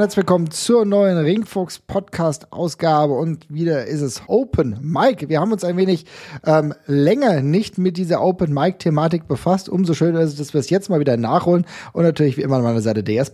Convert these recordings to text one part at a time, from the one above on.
und herzlich willkommen zur neuen Ringfuchs Podcast Ausgabe und wieder ist es Open Mic. Wir haben uns ein wenig ähm, länger nicht mit dieser Open Mic Thematik befasst. Umso schöner ist es, dass wir es jetzt mal wieder nachholen und natürlich wie immer an meiner Seite der.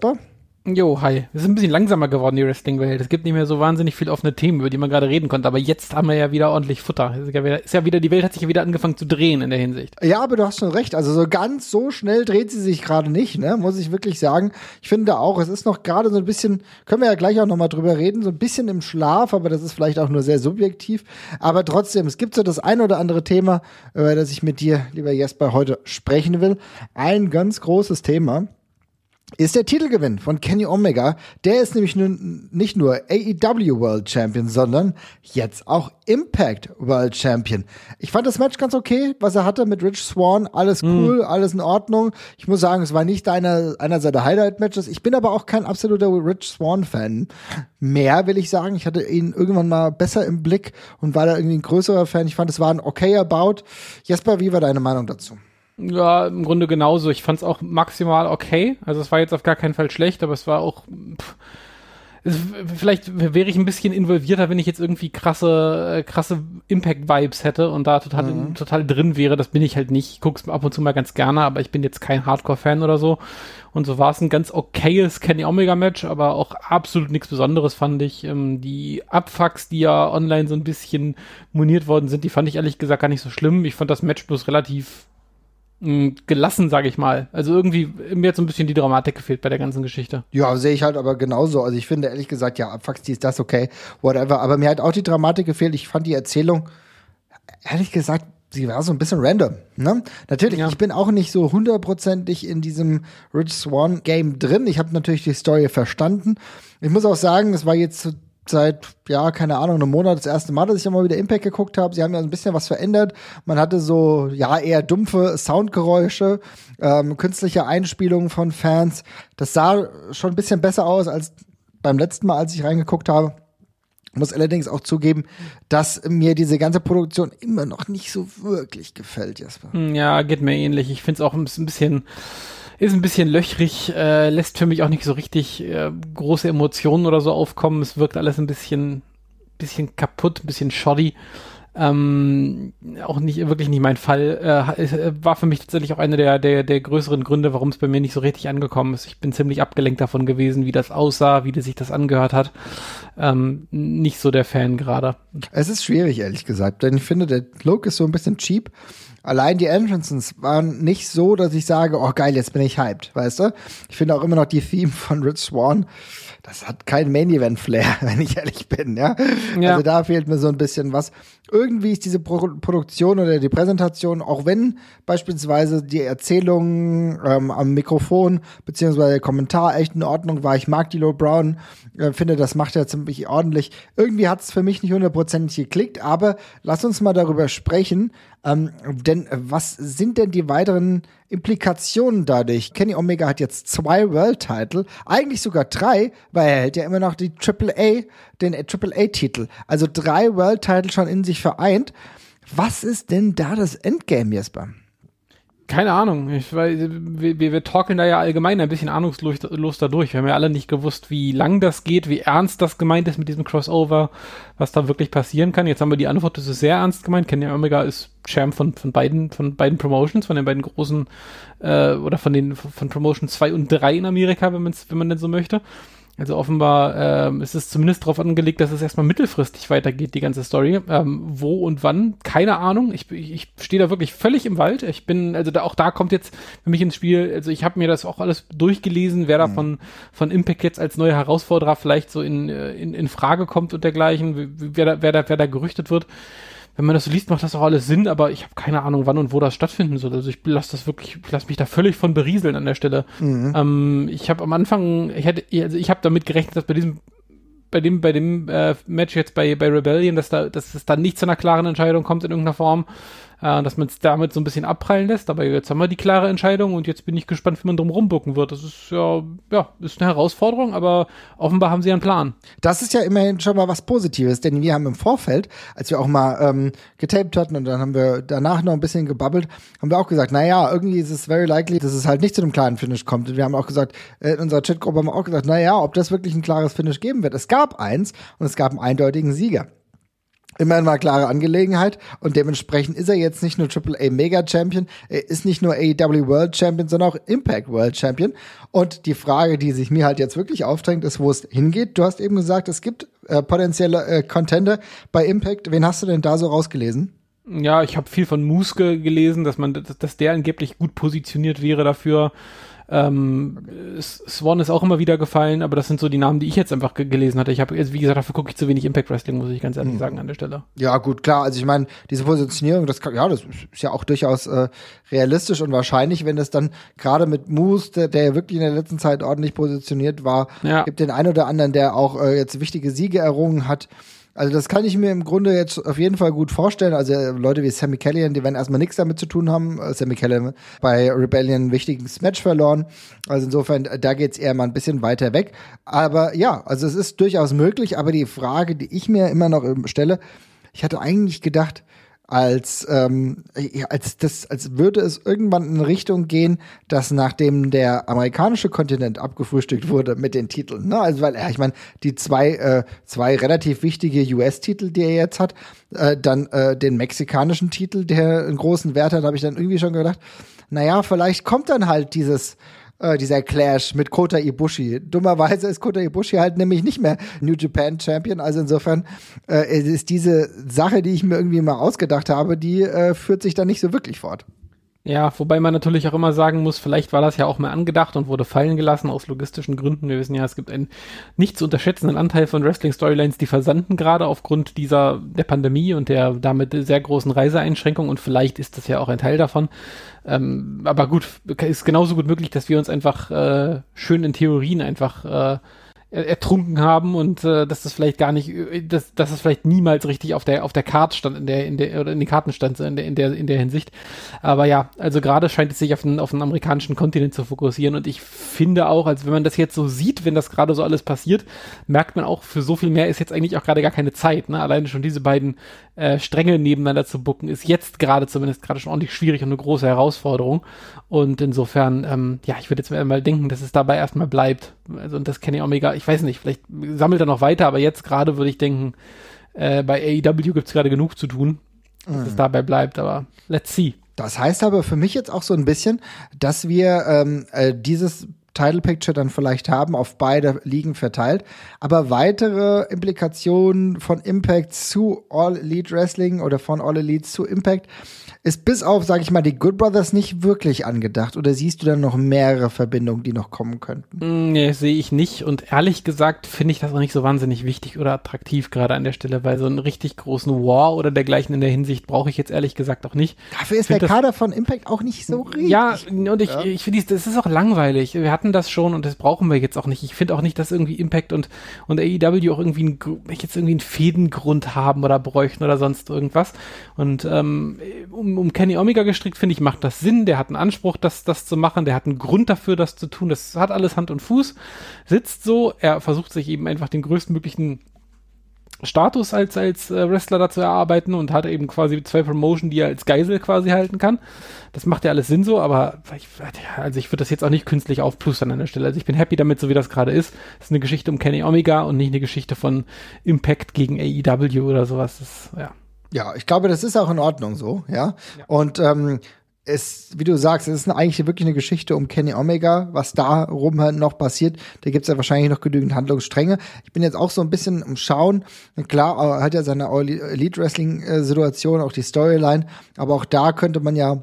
Jo, hi. Es ist ein bisschen langsamer geworden, die Wrestling-Welt. Es gibt nicht mehr so wahnsinnig viel offene Themen, über die man gerade reden konnte. Aber jetzt haben wir ja wieder ordentlich Futter. Ist ja wieder, ist ja wieder die Welt hat sich ja wieder angefangen zu drehen in der Hinsicht. Ja, aber du hast schon recht. Also so ganz so schnell dreht sie sich gerade nicht, ne? Muss ich wirklich sagen. Ich finde auch, es ist noch gerade so ein bisschen, können wir ja gleich auch nochmal drüber reden, so ein bisschen im Schlaf, aber das ist vielleicht auch nur sehr subjektiv. Aber trotzdem, es gibt so das ein oder andere Thema, über das ich mit dir, lieber Jesper, heute sprechen will. Ein ganz großes Thema ist der Titelgewinn von Kenny Omega. Der ist nämlich nun nicht nur AEW World Champion, sondern jetzt auch Impact World Champion. Ich fand das Match ganz okay, was er hatte mit Rich Swan. Alles hm. cool, mm. alles in Ordnung. Ich muss sagen, es war nicht einer, einer seiner Highlight-Matches. Ich bin aber auch kein absoluter Rich Swan-Fan. Mehr will ich sagen. Ich hatte ihn irgendwann mal besser im Blick und war da irgendwie ein größerer Fan. Ich fand, es war ein okayer Bout. Jesper, wie war deine Meinung dazu? Ja, im Grunde genauso. Ich fand es auch maximal okay. Also es war jetzt auf gar keinen Fall schlecht, aber es war auch. Pff, es, vielleicht wäre ich ein bisschen involvierter, wenn ich jetzt irgendwie krasse, äh, krasse Impact-Vibes hätte und da total, mhm. total drin wäre. Das bin ich halt nicht. Ich guck's ab und zu mal ganz gerne, aber ich bin jetzt kein Hardcore-Fan oder so. Und so war es ein ganz okayes Kenny Omega-Match, aber auch absolut nichts Besonderes, fand ich. Ähm, die Abfucks, die ja online so ein bisschen moniert worden sind, die fand ich ehrlich gesagt gar nicht so schlimm. Ich fand das Match bloß relativ gelassen, sage ich mal. Also irgendwie mir hat so ein bisschen die Dramatik gefehlt bei der ganzen Geschichte. Ja, sehe ich halt aber genauso. Also ich finde ehrlich gesagt, ja, fuck, die ist das okay, whatever. Aber mir hat auch die Dramatik gefehlt. Ich fand die Erzählung, ehrlich gesagt, sie war so ein bisschen random. Ne? Natürlich, ja. ich bin auch nicht so hundertprozentig in diesem Rich Swan Game drin. Ich habe natürlich die Story verstanden. Ich muss auch sagen, es war jetzt seit, ja, keine Ahnung, einem Monat das erste Mal, dass ich mal wieder Impact geguckt habe. Sie haben ja ein bisschen was verändert. Man hatte so, ja, eher dumpfe Soundgeräusche, ähm, künstliche Einspielungen von Fans. Das sah schon ein bisschen besser aus als beim letzten Mal, als ich reingeguckt habe. Muss allerdings auch zugeben, dass mir diese ganze Produktion immer noch nicht so wirklich gefällt, Jasper. Hm, ja, geht mir ähnlich. Ich finde es auch ein bisschen ist ein bisschen löchrig, äh, lässt für mich auch nicht so richtig äh, große Emotionen oder so aufkommen. Es wirkt alles ein bisschen, bisschen kaputt, ein bisschen shoddy. Ähm, auch nicht wirklich nicht mein Fall. Äh, äh, war für mich tatsächlich auch einer der, der, der größeren Gründe, warum es bei mir nicht so richtig angekommen ist. Ich bin ziemlich abgelenkt davon gewesen, wie das aussah, wie sich das angehört hat. Ähm, nicht so der Fan gerade. Es ist schwierig, ehrlich gesagt, denn ich finde, der Look ist so ein bisschen cheap. Allein die Entrances waren nicht so, dass ich sage, oh geil, jetzt bin ich hyped, weißt du? Ich finde auch immer noch die Theme von Rich Swan, das hat kein Main Event Flair, wenn ich ehrlich bin, ja? ja. Also da fehlt mir so ein bisschen was. Irgendwie ist diese Pro Produktion oder die Präsentation, auch wenn beispielsweise die Erzählung ähm, am Mikrofon beziehungsweise der Kommentar echt in Ordnung war. Ich mag die Low Brown, äh, finde, das macht er ziemlich ordentlich. Irgendwie hat es für mich nicht hundertprozentig geklickt, aber lass uns mal darüber sprechen, ähm, denn äh, was sind denn die weiteren Implikationen dadurch? Kenny Omega hat jetzt zwei World Title, eigentlich sogar drei, weil er hält ja immer noch die Triple A, den Triple A Titel. Also drei World Title schon in sich vereint. Was ist denn da das Endgame, Jesper? Keine Ahnung. Ich, weil, wir, wir talken da ja allgemein ein bisschen ahnungslos dadurch. Wir haben ja alle nicht gewusst, wie lang das geht, wie ernst das gemeint ist mit diesem Crossover, was da wirklich passieren kann. Jetzt haben wir die Antwort, das ist sehr ernst gemeint. Kenny Omega ist Champ von, von beiden, von beiden Promotions, von den beiden großen, äh, oder von den, von Promotion 2 und 3 in Amerika, wenn man wenn man denn so möchte. Also offenbar ähm, ist es zumindest darauf angelegt, dass es erstmal mittelfristig weitergeht, die ganze Story. Ähm, wo und wann, keine Ahnung. Ich, ich, ich stehe da wirklich völlig im Wald. Ich bin, also da, auch da kommt jetzt für mich ins Spiel, also ich habe mir das auch alles durchgelesen, wer da mhm. von, von Impact jetzt als neuer Herausforderer vielleicht so in, äh, in, in Frage kommt und dergleichen, wer da, wer da, wer da gerüchtet wird wenn man das so liest, macht das auch alles Sinn, aber ich habe keine Ahnung, wann und wo das stattfinden soll. Also ich lasse das wirklich, ich lasse mich da völlig von berieseln an der Stelle. Mhm. Ähm, ich habe am Anfang, ich hätte, also ich habe damit gerechnet, dass bei diesem bei dem, bei dem äh, Match jetzt bei, bei Rebellion, dass da, dass es da nicht zu einer klaren Entscheidung kommt in irgendeiner Form. Äh, dass man es damit so ein bisschen abprallen lässt. Aber jetzt haben wir die klare Entscheidung und jetzt bin ich gespannt, wie man drum rumbucken wird. Das ist ja, ja, ist eine Herausforderung, aber offenbar haben sie einen Plan. Das ist ja immerhin schon mal was Positives, denn wir haben im Vorfeld, als wir auch mal ähm, getaped hatten und dann haben wir danach noch ein bisschen gebabbelt, haben wir auch gesagt, naja, irgendwie ist es very likely, dass es halt nicht zu einem klaren Finish kommt. Und wir haben auch gesagt, äh, in unserer Chatgruppe haben wir auch gesagt, naja, ob das wirklich ein klares Finish geben wird. Es gab eins und es gab einen eindeutigen Sieger immerhin mal klare Angelegenheit und dementsprechend ist er jetzt nicht nur AAA Mega Champion, er ist nicht nur AEW World Champion, sondern auch Impact World Champion. Und die Frage, die sich mir halt jetzt wirklich aufdrängt, ist, wo es hingeht. Du hast eben gesagt, es gibt äh, potenzielle äh, Contender bei Impact. Wen hast du denn da so rausgelesen? Ja, ich habe viel von Muske gelesen, dass man, dass der angeblich gut positioniert wäre dafür. Ähm, Swan ist auch immer wieder gefallen, aber das sind so die Namen, die ich jetzt einfach gelesen hatte. Ich habe, wie gesagt, dafür gucke ich zu wenig Impact Wrestling, muss ich ganz ehrlich mhm. sagen an der Stelle. Ja, gut, klar. Also ich meine, diese Positionierung, das kann, ja, das ist ja auch durchaus äh, realistisch und wahrscheinlich, wenn es dann gerade mit Moose, der, der ja wirklich in der letzten Zeit ordentlich positioniert war, ja. gibt den einen oder anderen, der auch äh, jetzt wichtige Siege errungen hat. Also das kann ich mir im Grunde jetzt auf jeden Fall gut vorstellen. Also äh, Leute wie Sammy Callihan, die werden erstmal nichts damit zu tun haben. Äh, Sammy Callihan bei Rebellion ein wichtiges Match verloren. Also insofern, da geht's eher mal ein bisschen weiter weg. Aber ja, also es ist durchaus möglich. Aber die Frage, die ich mir immer noch stelle, ich hatte eigentlich gedacht, als ähm, als das als würde es irgendwann in Richtung gehen, dass nachdem der amerikanische Kontinent abgefrühstückt wurde mit den Titeln, ne? Also weil ja, ich meine die zwei äh, zwei relativ wichtige US-Titel, die er jetzt hat, äh, dann äh, den mexikanischen Titel, der einen großen Wert hat, habe ich dann irgendwie schon gedacht, naja, vielleicht kommt dann halt dieses äh, dieser Clash mit Kota Ibushi. Dummerweise ist Kota Ibushi halt nämlich nicht mehr New Japan Champion. Also insofern äh, ist diese Sache, die ich mir irgendwie mal ausgedacht habe, die äh, führt sich dann nicht so wirklich fort. Ja, wobei man natürlich auch immer sagen muss, vielleicht war das ja auch mal angedacht und wurde fallen gelassen aus logistischen Gründen. Wir wissen ja, es gibt einen nicht zu unterschätzenden Anteil von Wrestling-Storylines, die versanden gerade aufgrund dieser der Pandemie und der damit sehr großen Reiseeinschränkung und vielleicht ist das ja auch ein Teil davon. Ähm, aber gut, ist genauso gut möglich, dass wir uns einfach äh, schön in Theorien einfach äh, ertrunken haben und äh, dass das vielleicht gar nicht, dass, dass das vielleicht niemals richtig auf der auf der Karte stand in der in der oder in den Karten stand in der in der in der Hinsicht. Aber ja, also gerade scheint es sich auf den auf den amerikanischen Kontinent zu fokussieren und ich finde auch, als wenn man das jetzt so sieht, wenn das gerade so alles passiert, merkt man auch, für so viel mehr ist jetzt eigentlich auch gerade gar keine Zeit. Ne? Alleine schon diese beiden äh, Stränge nebeneinander zu bucken, ist jetzt gerade zumindest gerade schon ordentlich schwierig und eine große Herausforderung. Und insofern, ähm, ja, ich würde jetzt mal denken, dass es dabei erstmal bleibt. Also und das Kenny Omega, ich weiß nicht, vielleicht sammelt er noch weiter, aber jetzt gerade würde ich denken, äh, bei AEW gibt es gerade genug zu tun, dass mhm. es dabei bleibt, aber let's see. Das heißt aber für mich jetzt auch so ein bisschen, dass wir ähm, äh, dieses Title Picture dann vielleicht haben, auf beide Ligen verteilt. Aber weitere Implikationen von Impact zu All Elite Wrestling oder von All Elite zu Impact ist bis auf, sag ich mal, die Good Brothers nicht wirklich angedacht? Oder siehst du dann noch mehrere Verbindungen, die noch kommen könnten? Mm, nee, sehe ich nicht. Und ehrlich gesagt finde ich das auch nicht so wahnsinnig wichtig oder attraktiv gerade an der Stelle, weil so einen richtig großen War oder dergleichen in der Hinsicht brauche ich jetzt ehrlich gesagt auch nicht. Dafür ist der Kader von Impact auch nicht so richtig. Ja, und ich, ja. ich finde, das ist auch langweilig. Wir hatten das schon und das brauchen wir jetzt auch nicht. Ich finde auch nicht, dass irgendwie Impact und, und AEW auch irgendwie einen, jetzt irgendwie einen Fädengrund haben oder bräuchten oder sonst irgendwas. Und ähm, um um, Kenny Omega gestrickt, finde ich, macht das Sinn. Der hat einen Anspruch, das, das zu machen. Der hat einen Grund dafür, das zu tun. Das hat alles Hand und Fuß. Sitzt so. Er versucht sich eben einfach den größtmöglichen Status als, als äh, Wrestler dazu erarbeiten und hat eben quasi zwei Promotion, die er als Geisel quasi halten kann. Das macht ja alles Sinn so, aber ich, also ich würde das jetzt auch nicht künstlich aufplustern an der Stelle. Also ich bin happy damit, so wie das gerade ist. Das ist eine Geschichte um Kenny Omega und nicht eine Geschichte von Impact gegen AEW oder sowas. Das, ja. Ja, ich glaube, das ist auch in Ordnung so, ja. ja. Und ähm, es, wie du sagst, es ist eigentlich wirklich eine Geschichte um Kenny Omega, was da rum halt noch passiert. Da gibt's ja wahrscheinlich noch genügend Handlungsstränge. Ich bin jetzt auch so ein bisschen im Schauen. Klar, er hat ja seine Elite Wrestling Situation, auch die Storyline, aber auch da könnte man ja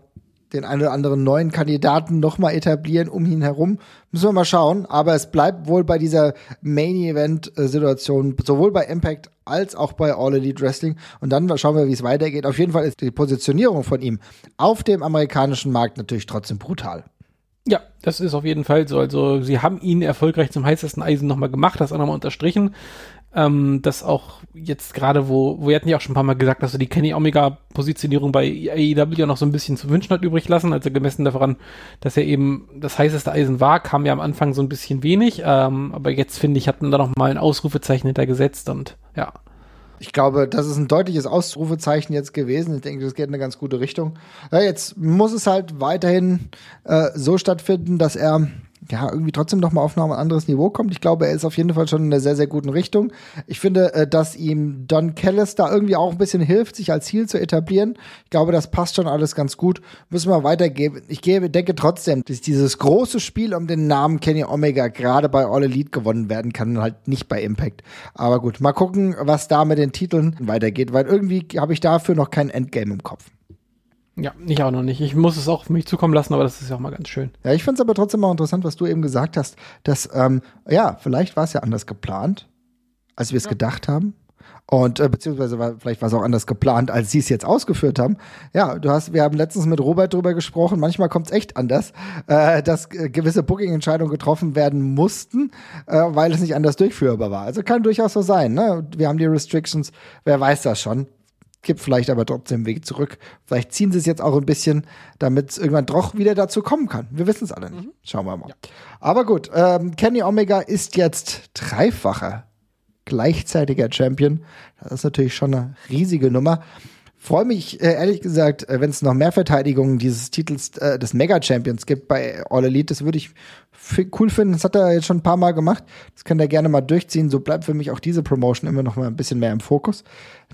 den einen oder anderen neuen Kandidaten noch mal etablieren um ihn herum. Müssen wir mal schauen. Aber es bleibt wohl bei dieser Main-Event-Situation, sowohl bei Impact als auch bei All Elite Wrestling. Und dann schauen wir, wie es weitergeht. Auf jeden Fall ist die Positionierung von ihm auf dem amerikanischen Markt natürlich trotzdem brutal. Ja, das ist auf jeden Fall so. Also sie haben ihn erfolgreich zum heißesten Eisen nochmal gemacht, das auch nochmal unterstrichen. Ähm, dass auch jetzt gerade, wo, wo wir hatten ja auch schon ein paar Mal gesagt, dass so die Kenny Omega-Positionierung bei AEW noch so ein bisschen zu wünschen hat übrig lassen, also gemessen daran, dass er eben das heißeste Eisen war, kam ja am Anfang so ein bisschen wenig, ähm, aber jetzt finde ich, hat man da noch mal ein Ausrufezeichen hintergesetzt und ja. Ich glaube, das ist ein deutliches Ausrufezeichen jetzt gewesen. Ich denke, das geht in eine ganz gute Richtung. Ja, jetzt muss es halt weiterhin äh, so stattfinden, dass er ja, irgendwie trotzdem noch mal auf ein anderes Niveau kommt. Ich glaube, er ist auf jeden Fall schon in einer sehr, sehr guten Richtung. Ich finde, äh, dass ihm Don Callis da irgendwie auch ein bisschen hilft, sich als Ziel zu etablieren. Ich glaube, das passt schon alles ganz gut. Müssen wir weitergeben. Ich gebe, denke trotzdem, dass dieses große Spiel um den Namen Kenny Omega gerade bei All Elite gewonnen werden kann, halt nicht bei Impact. Aber gut, mal gucken, was da mit den Titeln weitergeht, weil irgendwie habe ich dafür noch kein Endgame im Kopf. Ja, ich auch noch nicht. Ich muss es auch auf mich zukommen lassen, aber das ist ja auch mal ganz schön. Ja, ich finde es aber trotzdem auch interessant, was du eben gesagt hast, dass, ähm, ja, vielleicht war es ja anders geplant, als wir es ja. gedacht haben. Und äh, beziehungsweise war, vielleicht war es auch anders geplant, als sie es jetzt ausgeführt haben. Ja, du hast, wir haben letztens mit Robert drüber gesprochen, manchmal kommt es echt anders, äh, dass äh, gewisse Booking-Entscheidungen getroffen werden mussten, äh, weil es nicht anders durchführbar war. Also kann durchaus so sein. Ne? Wir haben die Restrictions, wer weiß das schon gibt vielleicht aber trotzdem einen Weg zurück. Vielleicht ziehen sie es jetzt auch ein bisschen, damit es irgendwann doch wieder dazu kommen kann. Wir wissen es alle nicht. Mhm. Schauen wir mal. Ja. Aber gut, ähm, Kenny Omega ist jetzt dreifacher gleichzeitiger Champion. Das ist natürlich schon eine riesige Nummer. Freue mich äh, ehrlich gesagt, äh, wenn es noch mehr Verteidigungen dieses Titels äh, des Mega Champions gibt bei All Elite. Das würde ich cool finden. Das hat er jetzt schon ein paar Mal gemacht. Das kann er gerne mal durchziehen. So bleibt für mich auch diese Promotion immer noch mal ein bisschen mehr im Fokus.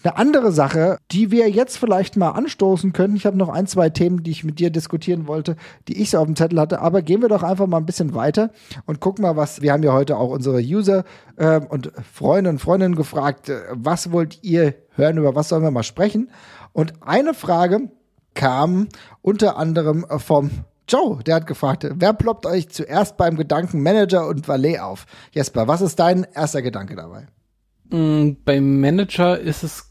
Eine andere Sache, die wir jetzt vielleicht mal anstoßen können. Ich habe noch ein, zwei Themen, die ich mit dir diskutieren wollte, die ich so auf dem Zettel hatte. Aber gehen wir doch einfach mal ein bisschen weiter und gucken mal, was. Wir haben ja heute auch unsere User äh, und Freunde und Freundinnen gefragt, äh, was wollt ihr hören, über was sollen wir mal sprechen? Und eine Frage kam unter anderem vom Joe, der hat gefragt, wer ploppt euch zuerst beim Gedanken Manager und Valet auf? Jesper, was ist dein erster Gedanke dabei? Mm, beim Manager ist es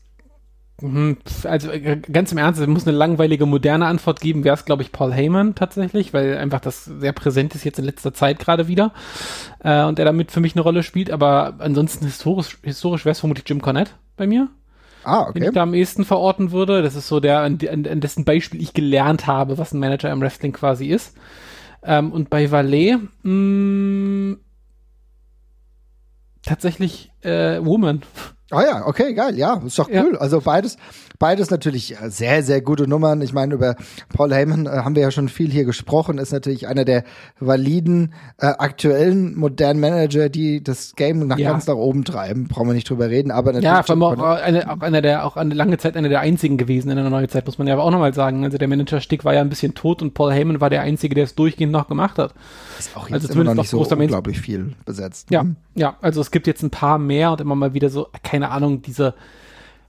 hm, also äh, ganz im Ernst, es muss eine langweilige, moderne Antwort geben, wäre es, glaube ich, Paul Heyman tatsächlich, weil einfach das sehr präsent ist jetzt in letzter Zeit gerade wieder äh, und er damit für mich eine Rolle spielt, aber ansonsten historisch, historisch wäre es vermutlich Jim Cornette bei mir. Ah, okay. Den ich da am ehesten verorten würde. Das ist so der, an, an dessen Beispiel ich gelernt habe, was ein Manager im Wrestling quasi ist. Ähm, und bei Valet, mh, mm, tatsächlich äh, Woman. Ah ja, okay, geil, ja, ist doch cool. Ja. Also beides, beides natürlich äh, sehr, sehr gute Nummern. Ich meine, über Paul Heyman äh, haben wir ja schon viel hier gesprochen. Ist natürlich einer der validen, äh, aktuellen, modernen Manager, die das Game nach ja. ganz nach oben treiben. Brauchen wir nicht drüber reden, aber natürlich. Ja, vor allem auch, eine, auch einer der, auch eine lange Zeit einer der einzigen gewesen in der neuen Zeit, muss man ja aber auch nochmal sagen. Also der Manager-Stick war ja ein bisschen tot und Paul Heyman war der Einzige, der es durchgehend noch gemacht hat. Ist auch jetzt also immer noch nicht so unglaublich viel besetzt. Ja, ja, also es gibt jetzt ein paar mehr und immer mal wieder so, keine Ahnung, diese,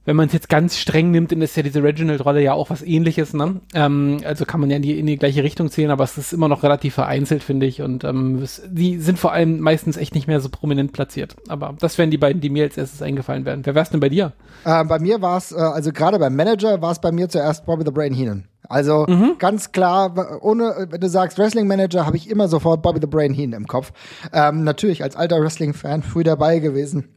wenn man es jetzt ganz streng nimmt, dann ist ja diese Reginald-Rolle ja auch was ähnliches, ne? Ähm, also kann man ja in die, in die gleiche Richtung zählen, aber es ist immer noch relativ vereinzelt, finde ich. Und ähm, es, die sind vor allem meistens echt nicht mehr so prominent platziert. Aber das wären die beiden, die mir als erstes eingefallen wären. Wer wär's denn bei dir? Äh, bei mir war es, äh, also gerade beim Manager war es bei mir zuerst Bobby the Brain Heenan. Also mhm. ganz klar, ohne, wenn du sagst Wrestling Manager, habe ich immer sofort Bobby the Brain Heenan im Kopf. Ähm, natürlich als alter Wrestling-Fan früh dabei gewesen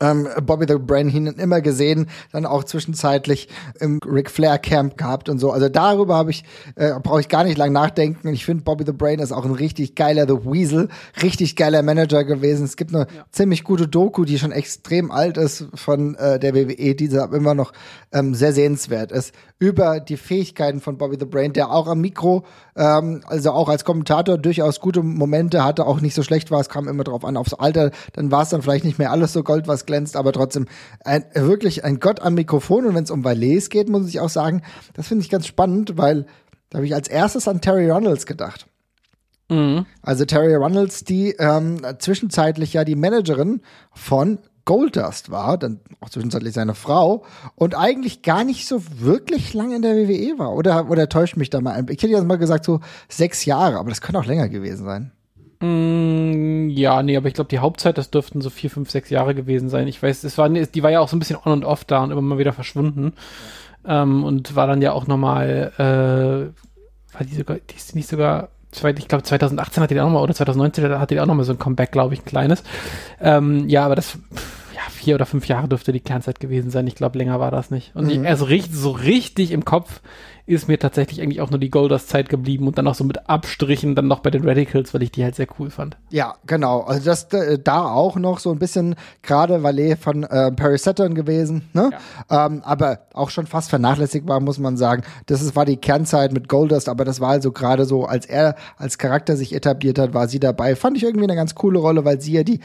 ähm, Bobby the Brain Heenan immer gesehen, dann auch zwischenzeitlich im Ric Flair Camp gehabt und so. Also darüber habe ich äh, brauche ich gar nicht lang nachdenken. Ich finde Bobby the Brain ist auch ein richtig geiler The Weasel, richtig geiler Manager gewesen. Es gibt eine ja. ziemlich gute Doku, die schon extrem alt ist von äh, der WWE, die immer noch ähm, sehr sehenswert ist über die Fähigkeiten von Bobby the Brain, der auch am Mikro, ähm, also auch als Kommentator durchaus gute Momente hatte, auch nicht so schlecht war. Es kam immer drauf an, aufs Alter. Dann war es dann vielleicht nicht mehr alles so Gold, was glänzt, aber trotzdem ein, wirklich ein Gott am Mikrofon. Und wenn es um Valets geht, muss ich auch sagen, das finde ich ganz spannend, weil da habe ich als erstes an Terry Ronalds gedacht. Mhm. Also Terry Ronalds, die ähm, zwischenzeitlich ja die Managerin von Goldust war, dann auch zwischenzeitlich seine Frau und eigentlich gar nicht so wirklich lange in der WWE war. Oder, oder täuscht mich da mal ein? Ich hätte jetzt mal gesagt so sechs Jahre, aber das könnte auch länger gewesen sein. Mm, ja, nee, aber ich glaube, die Hauptzeit, das dürften so vier, fünf, sechs Jahre gewesen sein. Ich weiß, es war, die war ja auch so ein bisschen on und off da und immer mal wieder verschwunden. Ja. Ähm, und war dann ja auch nochmal, äh, war die sogar, die ist nicht sogar ich glaube 2018 hat die auch nochmal, oder 2019 hat die auch nochmal so ein Comeback, glaube ich, ein kleines. Ähm, ja, aber das, vier oder fünf Jahre dürfte die Kernzeit gewesen sein. Ich glaube, länger war das nicht. Und mhm. ich, also richtig, so richtig im Kopf ist mir tatsächlich eigentlich auch nur die Goldust-Zeit geblieben und dann auch so mit Abstrichen dann noch bei den Radicals, weil ich die halt sehr cool fand. Ja, genau. Also das äh, da auch noch so ein bisschen gerade Valet von äh, Perry Saturn gewesen, ne? Ja. Ähm, aber auch schon fast vernachlässigbar, muss man sagen. Das ist, war die Kernzeit mit Goldust, aber das war also gerade so, als er als Charakter sich etabliert hat, war sie dabei. Fand ich irgendwie eine ganz coole Rolle, weil sie ja die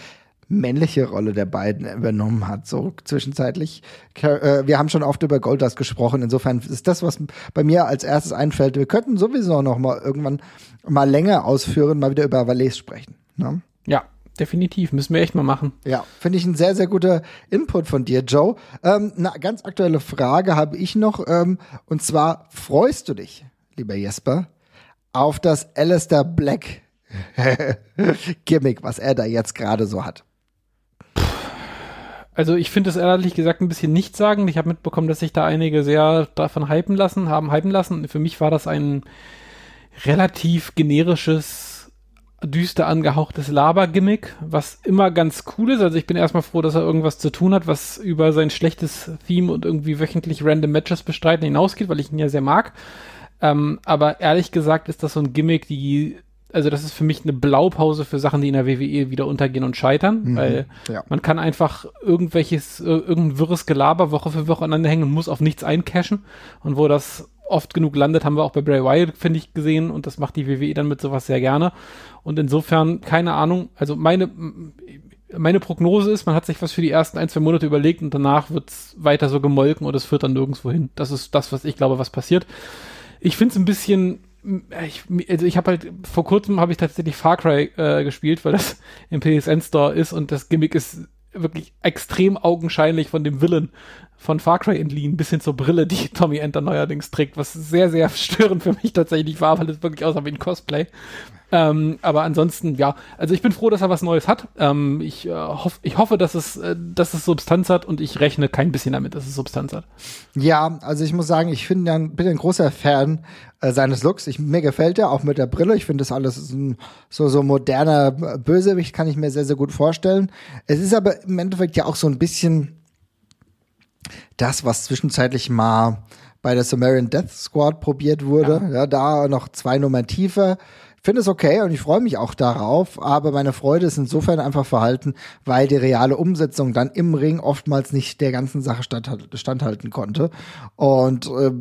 männliche Rolle der beiden übernommen hat, so zwischenzeitlich. Äh, wir haben schon oft über Goldust gesprochen, insofern ist das, was bei mir als erstes einfällt. Wir könnten sowieso noch mal irgendwann mal länger ausführen, mal wieder über Valais sprechen. Ne? Ja, definitiv. Müssen wir echt mal machen. Ja, finde ich ein sehr, sehr guter Input von dir, Joe. Ähm, eine ganz aktuelle Frage habe ich noch. Ähm, und zwar, freust du dich, lieber Jesper, auf das Alistair Black Gimmick, was er da jetzt gerade so hat? Also ich finde es ehrlich gesagt ein bisschen nichtssagend. Ich habe mitbekommen, dass sich da einige sehr davon hypen lassen, haben hypen lassen. Für mich war das ein relativ generisches, düster angehauchtes Laber-Gimmick, was immer ganz cool ist. Also ich bin erstmal froh, dass er irgendwas zu tun hat, was über sein schlechtes Theme und irgendwie wöchentlich random Matches bestreiten hinausgeht, weil ich ihn ja sehr mag. Ähm, aber ehrlich gesagt ist das so ein Gimmick, die also das ist für mich eine Blaupause für Sachen, die in der WWE wieder untergehen und scheitern, mhm, weil ja. man kann einfach irgendwelches, äh, irgendein wirres Gelaber Woche für Woche aneinander hängen und muss auf nichts eincashen. Und wo das oft genug landet, haben wir auch bei Bray Wyatt, finde ich, gesehen und das macht die WWE dann mit sowas sehr gerne. Und insofern, keine Ahnung, also meine, meine Prognose ist, man hat sich was für die ersten ein, zwei Monate überlegt und danach wird's weiter so gemolken und es führt dann nirgendwo hin. Das ist das, was ich glaube, was passiert. Ich finde es ein bisschen ich, also ich habe halt vor kurzem habe ich tatsächlich Far Cry äh, gespielt, weil das im PSN Store ist und das Gimmick ist wirklich extrem augenscheinlich von dem Willen von Far Cry entliehen, bis hin zur Brille, die Tommy Enter neuerdings trägt, was sehr, sehr störend für mich tatsächlich war, weil es wirklich aussah wie ein Cosplay. Ähm, aber ansonsten, ja, also ich bin froh, dass er was Neues hat. Ähm, ich, äh, hoff, ich hoffe, dass es, äh, dass es Substanz hat und ich rechne kein bisschen damit, dass es Substanz hat. Ja, also ich muss sagen, ich finde, bin ein großer Fan äh, seines Looks. Ich, mir gefällt er, auch mit der Brille. Ich finde das alles ein, so, so moderner Bösewicht, kann ich mir sehr, sehr gut vorstellen. Es ist aber im Endeffekt ja auch so ein bisschen das, was zwischenzeitlich mal bei der Sumerian Death Squad probiert wurde. Ja, ja da noch zwei Nummern tiefer finde es okay und ich freue mich auch darauf, aber meine Freude ist insofern einfach verhalten, weil die reale Umsetzung dann im Ring oftmals nicht der ganzen Sache standhalten konnte. Und äh,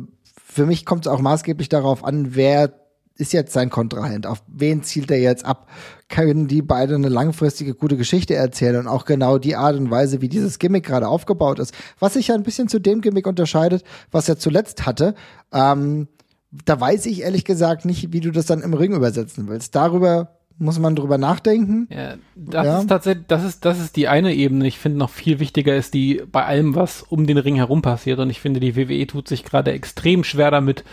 für mich kommt es auch maßgeblich darauf an, wer ist jetzt sein Kontrahent? Auf wen zielt er jetzt ab? Können die beide eine langfristige gute Geschichte erzählen und auch genau die Art und Weise, wie dieses Gimmick gerade aufgebaut ist, was sich ja ein bisschen zu dem Gimmick unterscheidet, was er zuletzt hatte. Ähm, da weiß ich ehrlich gesagt nicht, wie du das dann im Ring übersetzen willst. Darüber muss man drüber nachdenken. Ja, das ja. ist tatsächlich, das ist, das ist die eine Ebene. Ich finde noch viel wichtiger ist die bei allem, was um den Ring herum passiert. Und ich finde, die WWE tut sich gerade extrem schwer damit,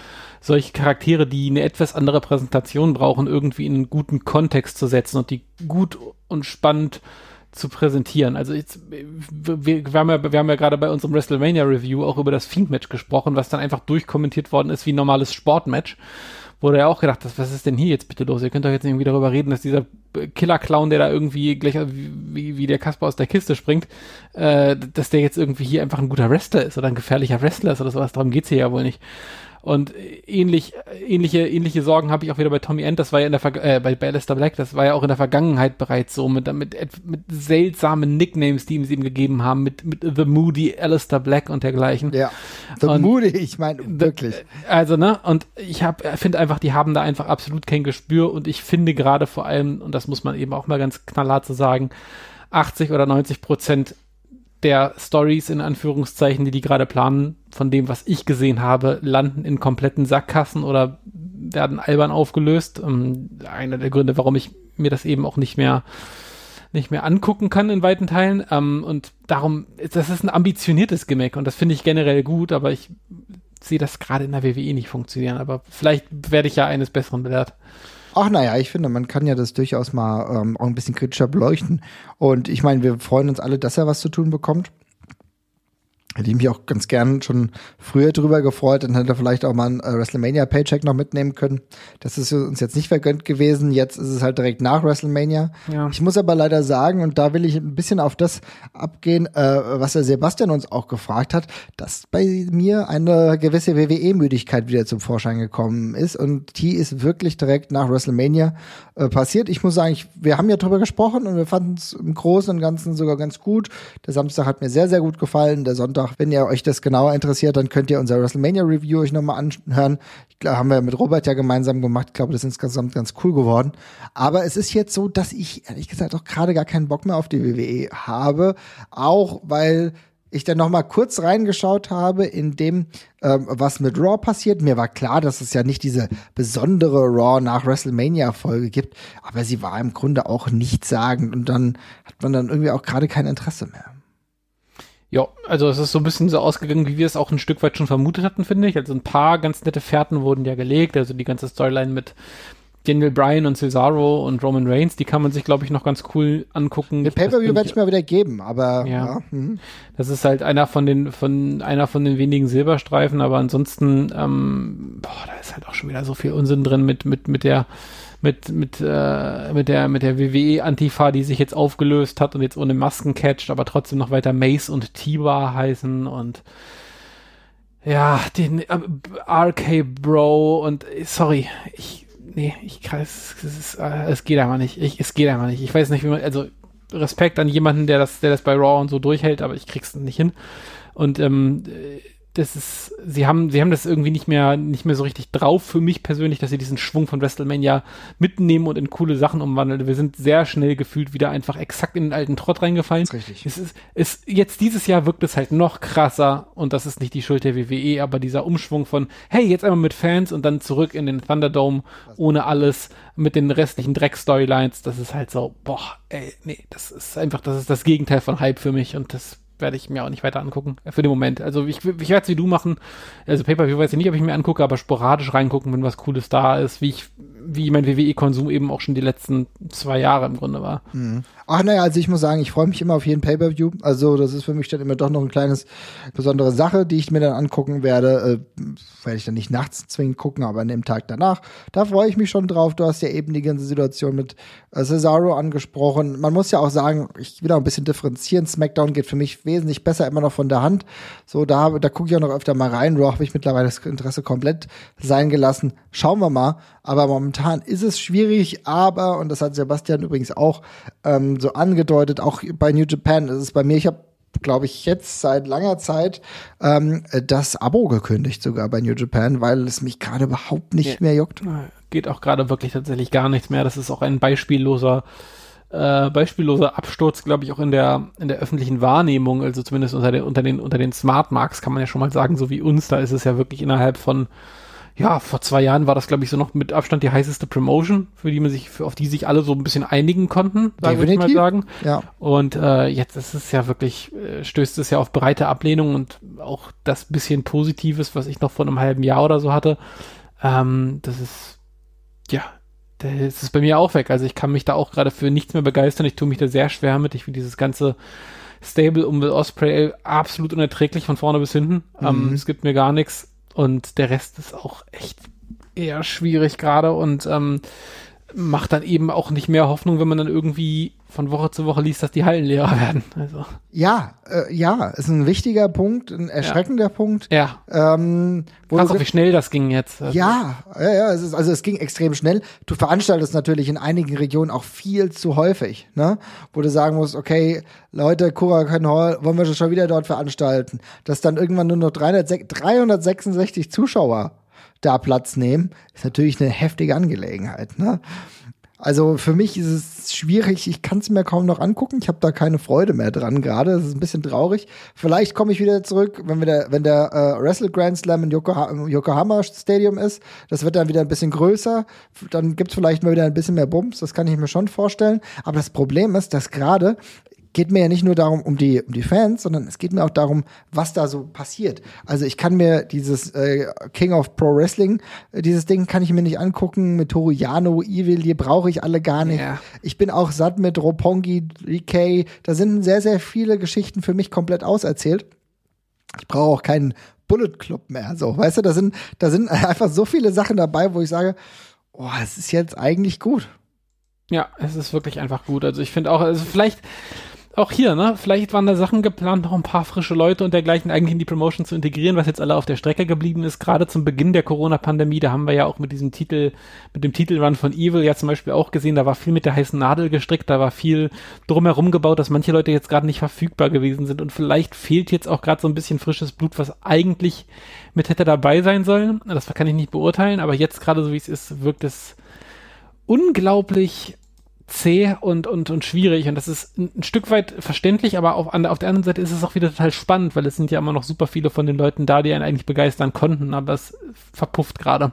solche Charaktere, die eine etwas andere Präsentation brauchen, irgendwie in einen guten Kontext zu setzen und die gut und spannend zu präsentieren. Also jetzt, wir, wir, haben ja, wir haben ja gerade bei unserem WrestleMania Review auch über das Fiend-Match gesprochen, was dann einfach durchkommentiert worden ist wie ein normales Sportmatch. Wurde ja auch gedacht, was ist denn hier jetzt bitte los? Ihr könnt doch jetzt irgendwie darüber reden, dass dieser Killer-Clown, der da irgendwie gleich wie, wie der Kasper aus der Kiste springt, äh, dass der jetzt irgendwie hier einfach ein guter Wrestler ist oder ein gefährlicher Wrestler ist oder sowas. Darum geht's hier ja wohl nicht. Und ähnlich, ähnliche, ähnliche Sorgen habe ich auch wieder bei Tommy End, das war ja in der Ver äh, bei, bei Lester Black, das war ja auch in der Vergangenheit bereits so, mit, mit, mit seltsamen Nicknames, die ihm sie ihm gegeben haben, mit, mit The Moody, Alistair Black und dergleichen. Ja. The und, Moody, ich meine, wirklich. Also, ne, und ich habe, finde einfach, die haben da einfach absolut kein Gespür und ich finde gerade vor allem, und das muss man eben auch mal ganz knallhart so sagen, 80 oder 90 Prozent der Stories in Anführungszeichen, die die gerade planen, von dem, was ich gesehen habe, landen in kompletten Sackkassen oder werden albern aufgelöst. Ähm, einer der Gründe, warum ich mir das eben auch nicht mehr nicht mehr angucken kann in weiten Teilen. Ähm, und darum, das ist ein ambitioniertes Gimmick und das finde ich generell gut, aber ich sehe das gerade in der WWE nicht funktionieren. Aber vielleicht werde ich ja eines Besseren belehrt. Ach naja, ich finde, man kann ja das durchaus mal ähm, auch ein bisschen kritischer beleuchten. Und ich meine, wir freuen uns alle, dass er was zu tun bekommt. Hätte ich mich auch ganz gern schon früher drüber gefreut, dann hätte er vielleicht auch mal ein äh, WrestleMania-Paycheck noch mitnehmen können. Das ist uns jetzt nicht vergönnt gewesen. Jetzt ist es halt direkt nach WrestleMania. Ja. Ich muss aber leider sagen, und da will ich ein bisschen auf das abgehen, äh, was der Sebastian uns auch gefragt hat, dass bei mir eine gewisse WWE-Müdigkeit wieder zum Vorschein gekommen ist. Und die ist wirklich direkt nach WrestleMania äh, passiert. Ich muss sagen, ich, wir haben ja drüber gesprochen und wir fanden es im Großen und Ganzen sogar ganz gut. Der Samstag hat mir sehr, sehr gut gefallen. Der Sonntag, wenn ihr euch das genauer interessiert, dann könnt ihr unser WrestleMania Review euch nochmal anhören. Ich glaube, haben wir mit Robert ja gemeinsam gemacht. Ich glaube, das ist insgesamt ganz cool geworden. Aber es ist jetzt so, dass ich ehrlich gesagt auch gerade gar keinen Bock mehr auf die WWE habe. Auch weil ich dann noch mal kurz reingeschaut habe in dem, ähm, was mit Raw passiert. Mir war klar, dass es ja nicht diese besondere Raw nach WrestleMania-Folge gibt, aber sie war im Grunde auch nichtssagend und dann hat man dann irgendwie auch gerade kein Interesse mehr. Ja, also es ist so ein bisschen so ausgegangen, wie wir es auch ein Stück weit schon vermutet hatten, finde ich. Also ein paar ganz nette Fährten wurden ja gelegt, also die ganze Storyline mit Daniel Bryan und Cesaro und Roman Reigns, die kann man sich, glaube ich, noch ganz cool angucken. Den Pay-Per-View werde ich mir wieder geben, aber Ja. ja. mhm. Das ist halt einer von den, von einer von den wenigen Silberstreifen, aber ansonsten, ähm, boah, da ist halt auch schon wieder so viel Unsinn drin mit, mit, mit der, mit, mit, äh, mit der, mit der WWE-Antifa, die sich jetzt aufgelöst hat und jetzt ohne Masken catcht, aber trotzdem noch weiter Mace und Tiba heißen und ja, den äh, RK Bro und sorry, ich, nee, ich kann es, es, ist, äh, es geht einfach nicht. Ich, es geht einfach nicht. Ich weiß nicht, wie man, also Respekt an jemanden, der das, der das bei Raw und so durchhält, aber ich krieg's nicht hin. Und ähm, äh, das ist, sie haben, sie haben das irgendwie nicht mehr, nicht mehr so richtig drauf für mich persönlich, dass sie diesen Schwung von WrestleMania mitnehmen und in coole Sachen umwandeln. Wir sind sehr schnell gefühlt wieder einfach exakt in den alten Trott reingefallen. richtig. Es ist, es, jetzt dieses Jahr wirkt es halt noch krasser und das ist nicht die Schuld der WWE, aber dieser Umschwung von, hey, jetzt einmal mit Fans und dann zurück in den Thunderdome ohne alles mit den restlichen Dreck-Storylines, das ist halt so, boah, ey, nee, das ist einfach, das ist das Gegenteil von Hype für mich und das werde ich mir auch nicht weiter angucken, äh, für den Moment. Also ich, ich werde es wie du machen, also Pay-Per-View weiß ich nicht, ob ich mir angucke, aber sporadisch reingucken, wenn was Cooles da ist, wie ich, wie mein WWE-Konsum eben auch schon die letzten zwei Jahre im Grunde war. Ach naja, also ich muss sagen, ich freue mich immer auf jeden Pay-Per-View. Also das ist für mich dann immer doch noch ein kleines besondere Sache, die ich mir dann angucken werde. Äh, werde ich dann nicht nachts zwingend gucken, aber an dem Tag danach. Da freue ich mich schon drauf. Du hast ja eben die ganze Situation mit äh, Cesaro angesprochen. Man muss ja auch sagen, ich will auch ein bisschen differenzieren. SmackDown geht für mich wesentlich besser immer noch von der Hand. So, da, da gucke ich auch noch öfter mal rein. Raw habe ich mittlerweile das Interesse komplett sein gelassen. Schauen wir mal. Aber momentan ist es schwierig, aber, und das hat Sebastian übrigens auch ähm, so angedeutet, auch bei New Japan ist es bei mir, ich habe glaube ich, jetzt seit langer Zeit ähm, das Abo gekündigt, sogar bei New Japan, weil es mich gerade überhaupt nicht Ja. mehr juckt. Geht auch gerade wirklich tatsächlich gar nichts mehr. Das ist auch ein beispielloser, äh, beispielloser Absturz, glaube ich, auch in der, in der öffentlichen Wahrnehmung, also zumindest unter den, unter den, unter den Smart Marks kann man ja schon mal sagen, so wie uns, da ist es ja wirklich innerhalb von, ja, vor zwei Jahren war das, glaube ich, so noch mit Abstand die heißeste Promotion, für die man sich, für, auf die sich alle so ein bisschen einigen konnten, würde ich mal sagen. Ja. Und äh, jetzt ist es ja wirklich, äh, stößt es ja auf breite Ablehnung und auch das bisschen Positives, was ich noch vor einem halben Jahr oder so hatte, ähm, das ist, ja, das ist bei mir auch weg. Also ich kann mich da auch gerade für nichts mehr begeistern. Ich tue mich da sehr schwer mit. Ich finde dieses ganze Stable um Will Osprey absolut unerträglich von vorne bis hinten. Ähm, es gibt mir gar nichts und der Rest ist auch echt eher schwierig gerade. Und ähm, macht dann eben auch nicht mehr Hoffnung, wenn man dann irgendwie von Woche zu Woche liest, dass die Hallen leerer werden. Also Ja, äh, ja, ist ein wichtiger Punkt, ein erschreckender Punkt. ja, Ähm, wo krass, wie schnell das ging jetzt. Also, Ja, ja, ja, es ist, also es ging extrem schnell. Du veranstaltest natürlich in einigen Regionen auch viel zu häufig, ne? Wo du sagen musst, okay, Leute, Kurakan Hall, wollen wir schon wieder dort veranstalten? Dass dann irgendwann nur noch 300, 366 Zuschauer da Platz nehmen, ist natürlich eine heftige Angelegenheit, ne? Also für mich ist es schwierig, ich kann es mir kaum noch angucken. Ich habe da keine Freude mehr dran gerade. Das ist ein bisschen traurig. Vielleicht komme ich wieder zurück, wenn, wir der, wenn der äh, Wrestle Grand Slam in Yokoha im Yokohama Stadium ist. Das wird dann wieder ein bisschen größer. Dann gibt es vielleicht mal wieder ein bisschen mehr Bums. Das kann ich mir schon vorstellen. Aber das Problem ist, dass gerade geht mir ja nicht nur darum, um die, um die Fans, sondern es geht mir auch darum, was da so passiert. Also ich kann mir dieses äh, King of Pro Wrestling, äh, dieses Ding kann ich mir nicht angucken mit Toru Yano, Evil, die brauche ich alle gar nicht. Ja. Ich bin auch satt mit Roppongi, DK, da sind sehr, sehr viele Geschichten für mich komplett auserzählt. Ich brauche auch keinen Bullet Club mehr. So, weißt du, da sind, da sind einfach so viele Sachen dabei, wo ich sage, oh, es ist jetzt eigentlich gut. Ja, es ist wirklich einfach gut. Also ich finde auch, also vielleicht, auch hier, ne, vielleicht waren da Sachen geplant, noch ein paar frische Leute und dergleichen eigentlich in die Promotion zu integrieren, was jetzt alle auf der Strecke geblieben ist. Gerade zum Beginn der Corona-Pandemie, da haben wir ja auch mit diesem Titel, mit dem Titelrun von Evil ja zum Beispiel auch gesehen, da war viel mit der heißen Nadel gestrickt, da war viel drumherum gebaut, dass manche Leute jetzt gerade nicht verfügbar gewesen sind und vielleicht fehlt jetzt auch gerade so ein bisschen frisches Blut, was eigentlich mit hätte dabei sein sollen. Das kann ich nicht beurteilen, aber jetzt gerade so wie es ist, wirkt es unglaublich zäh und, und, und schwierig. Und das ist ein, ein Stück weit verständlich, aber auf, an, auf der anderen Seite ist es auch wieder total spannend, weil es sind ja immer noch super viele von den Leuten da, die einen eigentlich begeistern konnten, aber es verpufft gerade.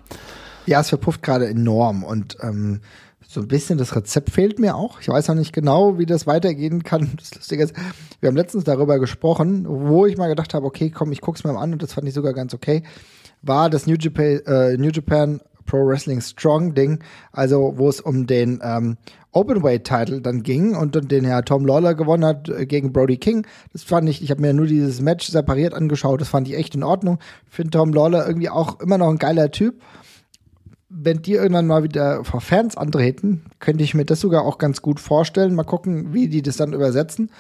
Ja, es verpufft gerade enorm und ähm, so ein bisschen das Rezept fehlt mir auch. Ich weiß noch nicht genau, wie das weitergehen kann. Das Lustige ist, wir haben letztens darüber gesprochen, wo ich mal gedacht habe, okay, komm, ich guck's mir mal an und das fand ich sogar ganz okay, war das New Japan, äh, New Japan Pro Wrestling Strong Ding, also wo es um den ähm, Openweight-Title dann ging und, den Herr Tom Lawler gewonnen hat äh, gegen Brody King. Das fand ich, ich habe mir nur dieses Match separiert angeschaut, das fand ich echt in Ordnung. Finde Tom Lawler irgendwie auch immer noch ein geiler Typ. Wenn die irgendwann mal wieder vor Fans antreten, könnte ich mir das sogar auch ganz gut vorstellen. Mal gucken, wie die das dann übersetzen.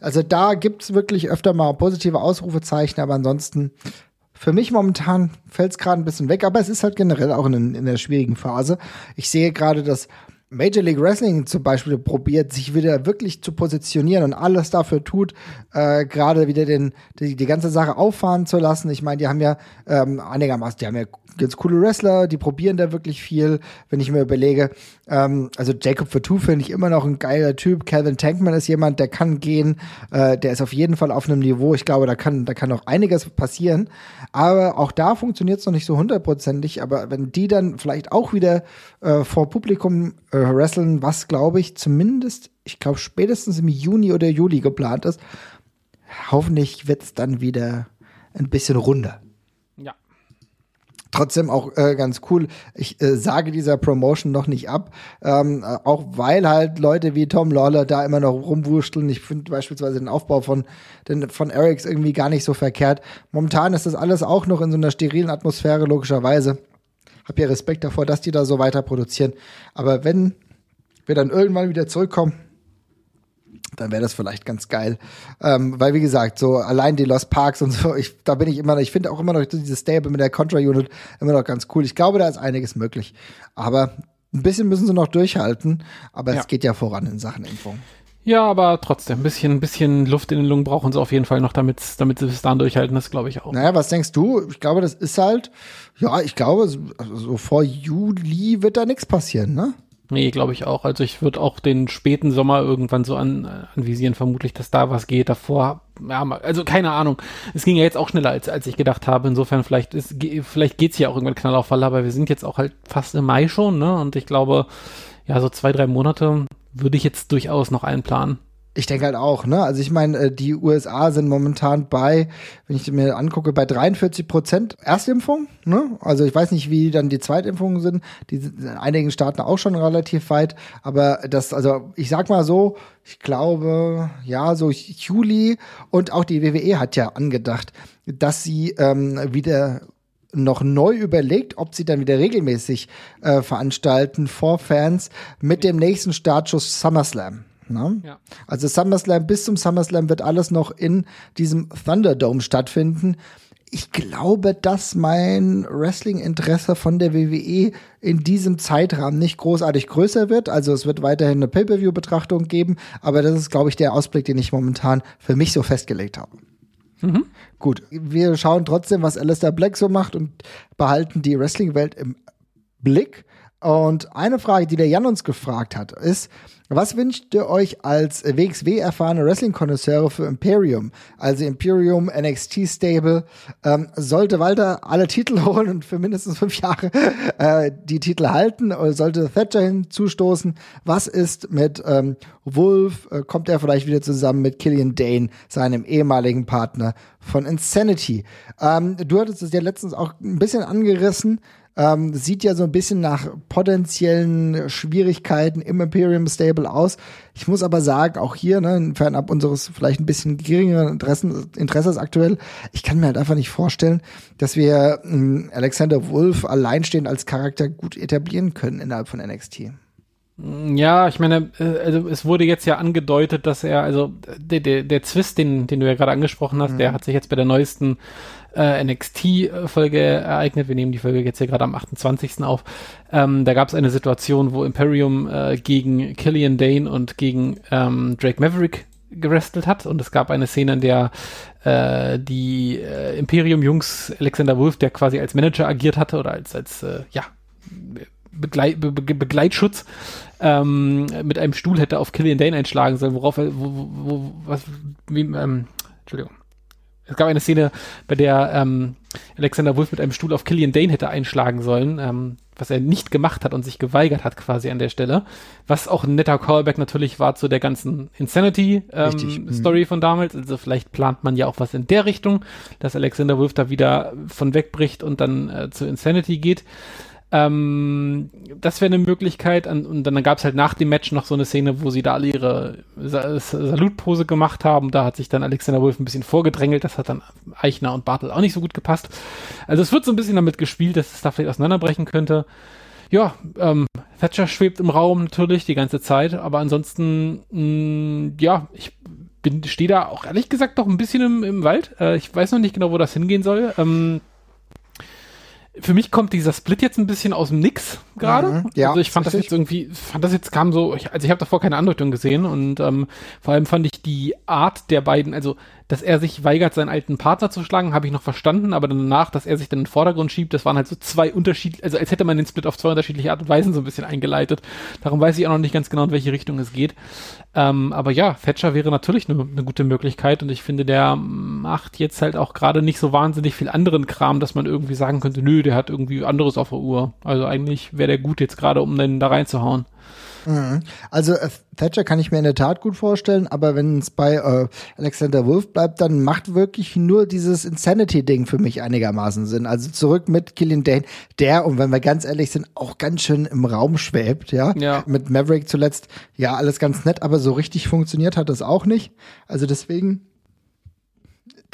Also da gibt's wirklich öfter mal positive Ausrufezeichen, aber ansonsten für mich momentan fällt es gerade ein bisschen weg, aber es ist halt generell auch in, in einer schwierigen Phase. Ich sehe gerade, dass Major League Wrestling zum Beispiel probiert, sich wieder wirklich zu positionieren und alles dafür tut, äh, gerade wieder den, die, die ganze Sache auffahren zu lassen. Ich meine, die haben ja ähm, einigermaßen, die haben ja ganz coole Wrestler, die probieren da wirklich viel, wenn ich mir überlege. Ähm, also Jacob Fatou finde ich immer noch ein geiler Typ. Calvin Tankman ist jemand, der kann gehen, äh, der ist auf jeden Fall auf einem Niveau. Ich glaube, da kann, da kann noch einiges passieren. Aber auch da funktioniert es noch nicht so hundertprozentig. Aber wenn die dann vielleicht auch wieder äh, vor Publikum äh, wresteln, was glaube ich zumindest, ich glaube spätestens im Juni oder Juli geplant ist, hoffentlich wird es dann wieder ein bisschen runder trotzdem auch äh, ganz cool. Ich äh, sage dieser Promotion noch nicht ab, ähm, äh, auch weil halt Leute wie Tom Lawler da immer noch rumwurschteln. Ich finde beispielsweise den Aufbau von den, von Erics irgendwie gar nicht so verkehrt. Momentan ist das alles auch noch in so einer sterilen Atmosphäre logischerweise. Hab ja Respekt davor, dass die da so weiter produzieren. Aber wenn wir dann irgendwann wieder zurückkommen, dann wäre das vielleicht ganz geil. Ähm, weil, wie gesagt, so allein die Lost Parks und so, ich, da bin ich immer noch, ich finde auch immer noch dieses Stable mit der Contra-Unit immer noch ganz cool. Ich glaube, da ist einiges möglich. Aber ein bisschen müssen sie noch durchhalten, aber ja. es geht ja voran in Sachen Impfung. Ja, aber trotzdem, ein bisschen, ein bisschen Luft in den Lungen brauchen sie auf jeden Fall noch, damit, damit sie bis dahin durchhalten, das glaube ich auch. Naja, was denkst du? Ich glaube, das ist halt, ja, ich glaube, so, so vor Juli wird da nichts passieren, ne? Nee, glaube ich auch. Also ich würde auch den späten Sommer irgendwann so an, äh, anvisieren, vermutlich, dass da was geht. Davor, ja, also keine Ahnung. Es ging ja jetzt auch schneller, als, als ich gedacht habe. Insofern, vielleicht ist, vielleicht geht's ja auch irgendwann knall auf Fall, aber wir sind jetzt auch halt fast im Mai schon, ne? Und ich glaube, ja, so zwei, drei Monate würde ich jetzt durchaus noch einplanen. Ich denke halt auch, ne? Also ich meine, äh, die USA sind momentan bei, wenn ich mir angucke, bei 43 Prozent Erstimpfung, ne? Also ich weiß nicht, wie dann die Zweitimpfungen sind. Die sind in einigen Staaten auch schon relativ weit. Aber das, also ich sag mal so, ich glaube, ja, so Juli und auch die WWE hat ja angedacht, dass sie ähm, wieder noch neu überlegt, ob sie dann wieder regelmäßig äh, veranstalten vor Fans mit dem nächsten Startschuss SummerSlam. Ne? Ja. Also SummerSlam, bis zum SummerSlam wird alles noch in diesem Thunderdome stattfinden. Ich glaube, dass mein Wrestling-Interesse von der WWE in diesem Zeitrahmen nicht großartig größer wird. Also es wird weiterhin eine Pay-per-view-Betrachtung geben, aber das ist, glaube ich, der Ausblick, den ich momentan für mich so festgelegt habe. Mhm. Gut, wir schauen trotzdem, was Alistair Black so macht und behalten die Wrestling-Welt im Blick. Und eine Frage, die der Jan uns gefragt hat, ist, was wünscht ihr euch als WXW erfahrene Wrestling-Konnoisseure für Imperium? Also Imperium, NXT Stable. Ähm, sollte Walter alle Titel holen und für mindestens fünf Jahre äh, die Titel halten? Oder sollte Thatcher hinzustoßen? Was ist mit ähm, Wolf? Äh, kommt er vielleicht wieder zusammen mit Killian Dane, seinem ehemaligen Partner von Insanity? Ähm, du hattest es ja letztens auch ein bisschen angerissen. Ähm, sieht ja so ein bisschen nach potenziellen Schwierigkeiten im Imperium Stable aus. Ich muss aber sagen, auch hier, ne, fernab unseres vielleicht ein bisschen geringeren Interessen, Interesses aktuell, ich kann mir halt einfach nicht vorstellen, dass wir äh, Alexander Wolf alleinstehend als Charakter gut etablieren können innerhalb von NXT. Ja, ich meine, äh, also es wurde jetzt ja angedeutet, dass er, also der, der, der Zwist, den, den du ja gerade angesprochen hast, mhm. der hat sich jetzt bei der neuesten äh, NXT-Folge ereignet. Wir nehmen die Folge jetzt hier gerade am 28. auf. Ähm, da gab es eine Situation, wo Imperium äh, gegen Killian Dane und gegen ähm, Drake Maverick gerestelt hat und es gab eine Szene, in der äh, die äh, Imperium-Jungs Alexander Wolf, der quasi als Manager agiert hatte oder als, als äh, ja, Begleit, Be Be Begleitschutz ähm, mit einem Stuhl hätte auf Killian Dane einschlagen sollen, worauf er, wo, wo, was, wie, ähm, Entschuldigung. Es gab eine Szene, bei der ähm, Alexander Wolf mit einem Stuhl auf Killian Dane hätte einschlagen sollen, ähm, was er nicht gemacht hat und sich geweigert hat quasi an der Stelle. Was auch ein netter Callback natürlich war zu der ganzen Insanity-Story ähm, mhm. von damals. Also vielleicht plant man ja auch was in der Richtung, dass Alexander Wolf da wieder von wegbricht und dann äh, zu Insanity geht. Ähm, das wäre eine Möglichkeit. Und dann gab es halt nach dem Match noch so eine Szene, wo sie da alle ihre Salutpose gemacht haben. Da hat sich dann Alexander Wolf ein bisschen vorgedrängelt. Das hat dann Eichner und Bartel auch nicht so gut gepasst. Also es wird so ein bisschen damit gespielt, dass es da vielleicht auseinanderbrechen könnte. Ja, ähm, Thatcher schwebt im Raum natürlich die ganze Zeit, aber ansonsten, mh, mm, ja, ich bin, stehe da auch ehrlich gesagt noch ein bisschen im, im Wald. Äh, ich weiß noch nicht genau, wo das hingehen soll. Ähm, für mich kommt dieser Split jetzt ein bisschen aus dem Nix gerade. Mhm, ja, also ich fand das jetzt irgendwie, fand das jetzt kam so, ich, also ich habe davor keine Andeutung gesehen und ähm, vor allem fand ich die Art der beiden, also dass er sich weigert, seinen alten Partner zu schlagen, habe ich noch verstanden, aber danach, dass er sich dann in den Vordergrund schiebt, das waren halt so zwei unterschiedliche, also als hätte man den Split auf zwei unterschiedliche Art und Weisen so ein bisschen eingeleitet. Darum weiß ich auch noch nicht ganz genau, in welche Richtung es geht. Ähm, aber ja, Thatcher wäre natürlich eine ne gute Möglichkeit und ich finde, der macht jetzt halt auch gerade nicht so wahnsinnig viel anderen Kram, dass man irgendwie sagen könnte, nö, der hat irgendwie anderes auf der Uhr. Also eigentlich wäre der gut jetzt gerade, um den da reinzuhauen. Mhm. Also äh, Thatcher kann ich mir in der Tat gut vorstellen, aber wenn es bei äh, Alexander Wolf bleibt, dann macht wirklich nur dieses Insanity-Ding für mich einigermaßen Sinn. Also zurück mit Killian Dane, der, und wenn wir ganz ehrlich sind, auch ganz schön im Raum schwebt, ja. ja. Mit Maverick zuletzt, ja, alles ganz nett, aber so richtig funktioniert hat das auch nicht. Also deswegen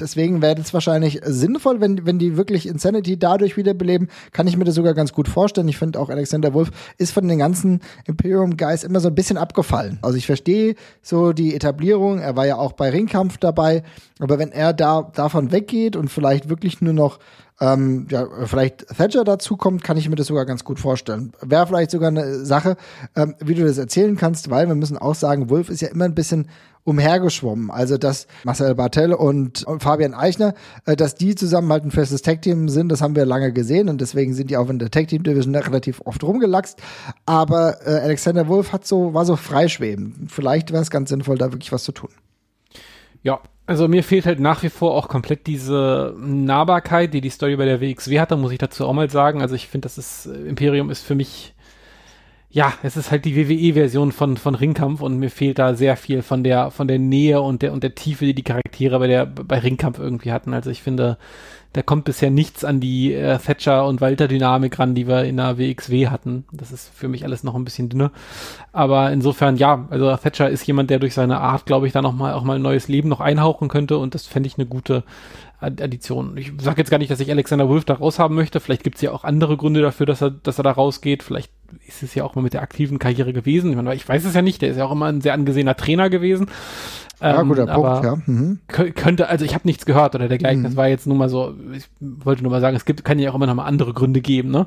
deswegen wäre es wahrscheinlich sinnvoll, wenn, wenn die wirklich Insanity dadurch wiederbeleben, kann ich mir das sogar ganz gut vorstellen. Ich finde auch Alexander Wolf ist von den ganzen Imperium Guys immer so ein bisschen abgefallen. Also ich verstehe so die Etablierung, er war ja auch bei Ringkampf dabei, aber wenn er da davon weggeht und vielleicht wirklich nur noch ähm, ja, vielleicht Thatcher dazu kommt, kann ich mir das sogar ganz gut vorstellen. Wäre vielleicht sogar eine Sache, ähm, wie du das erzählen kannst, weil wir müssen auch sagen, Wolf ist ja immer ein bisschen umhergeschwommen. Also, dass Marcel Bartel und Fabian Eichner, äh, dass die zusammen halt ein festes Tag-Team sind, das haben wir lange gesehen und deswegen sind die auch in der Tag-Team-Division relativ oft rumgelaxt. Aber äh, Alexander Wolf hat so, war so freischweben. Vielleicht wäre es ganz sinnvoll, da wirklich was zu tun. Ja, also mir fehlt halt nach wie vor auch komplett diese Nahbarkeit, die die Story bei der WXW hatte, muss ich dazu auch mal sagen. Also ich finde, das ist, äh, Imperium ist für mich ja, es ist halt die WWE-Version von, von Ringkampf und mir fehlt da sehr viel von der, von der Nähe und der, und der Tiefe, die die Charaktere bei der, bei Ringkampf irgendwie hatten. Also ich finde, da kommt bisher nichts an die äh, Thatcher und Walter Dynamik ran, die wir in der WXW hatten. Das ist für mich alles noch ein bisschen dünner. Aber insofern, ja, also Thatcher ist jemand, der durch seine Art, glaube ich, da noch mal, auch mal ein neues Leben noch einhauchen könnte und das fände ich eine gute, Addition. Ich sage jetzt gar nicht, dass ich Alexander Wolf da raushaben möchte. Vielleicht gibt es ja auch andere Gründe dafür, dass er, dass er da rausgeht. Vielleicht ist es ja auch mal mit der aktiven Karriere gewesen. Ich, meine, ich weiß es ja nicht. Der ist ja auch immer ein sehr angesehener Trainer gewesen. Ja, ähm, guter Punkt, ja. Mhm. Könnte, also ich habe nichts gehört oder dergleichen. Mhm. Das war jetzt nur mal so, ich wollte nur mal sagen, es gibt, kann ja auch immer noch mal andere Gründe geben, ne?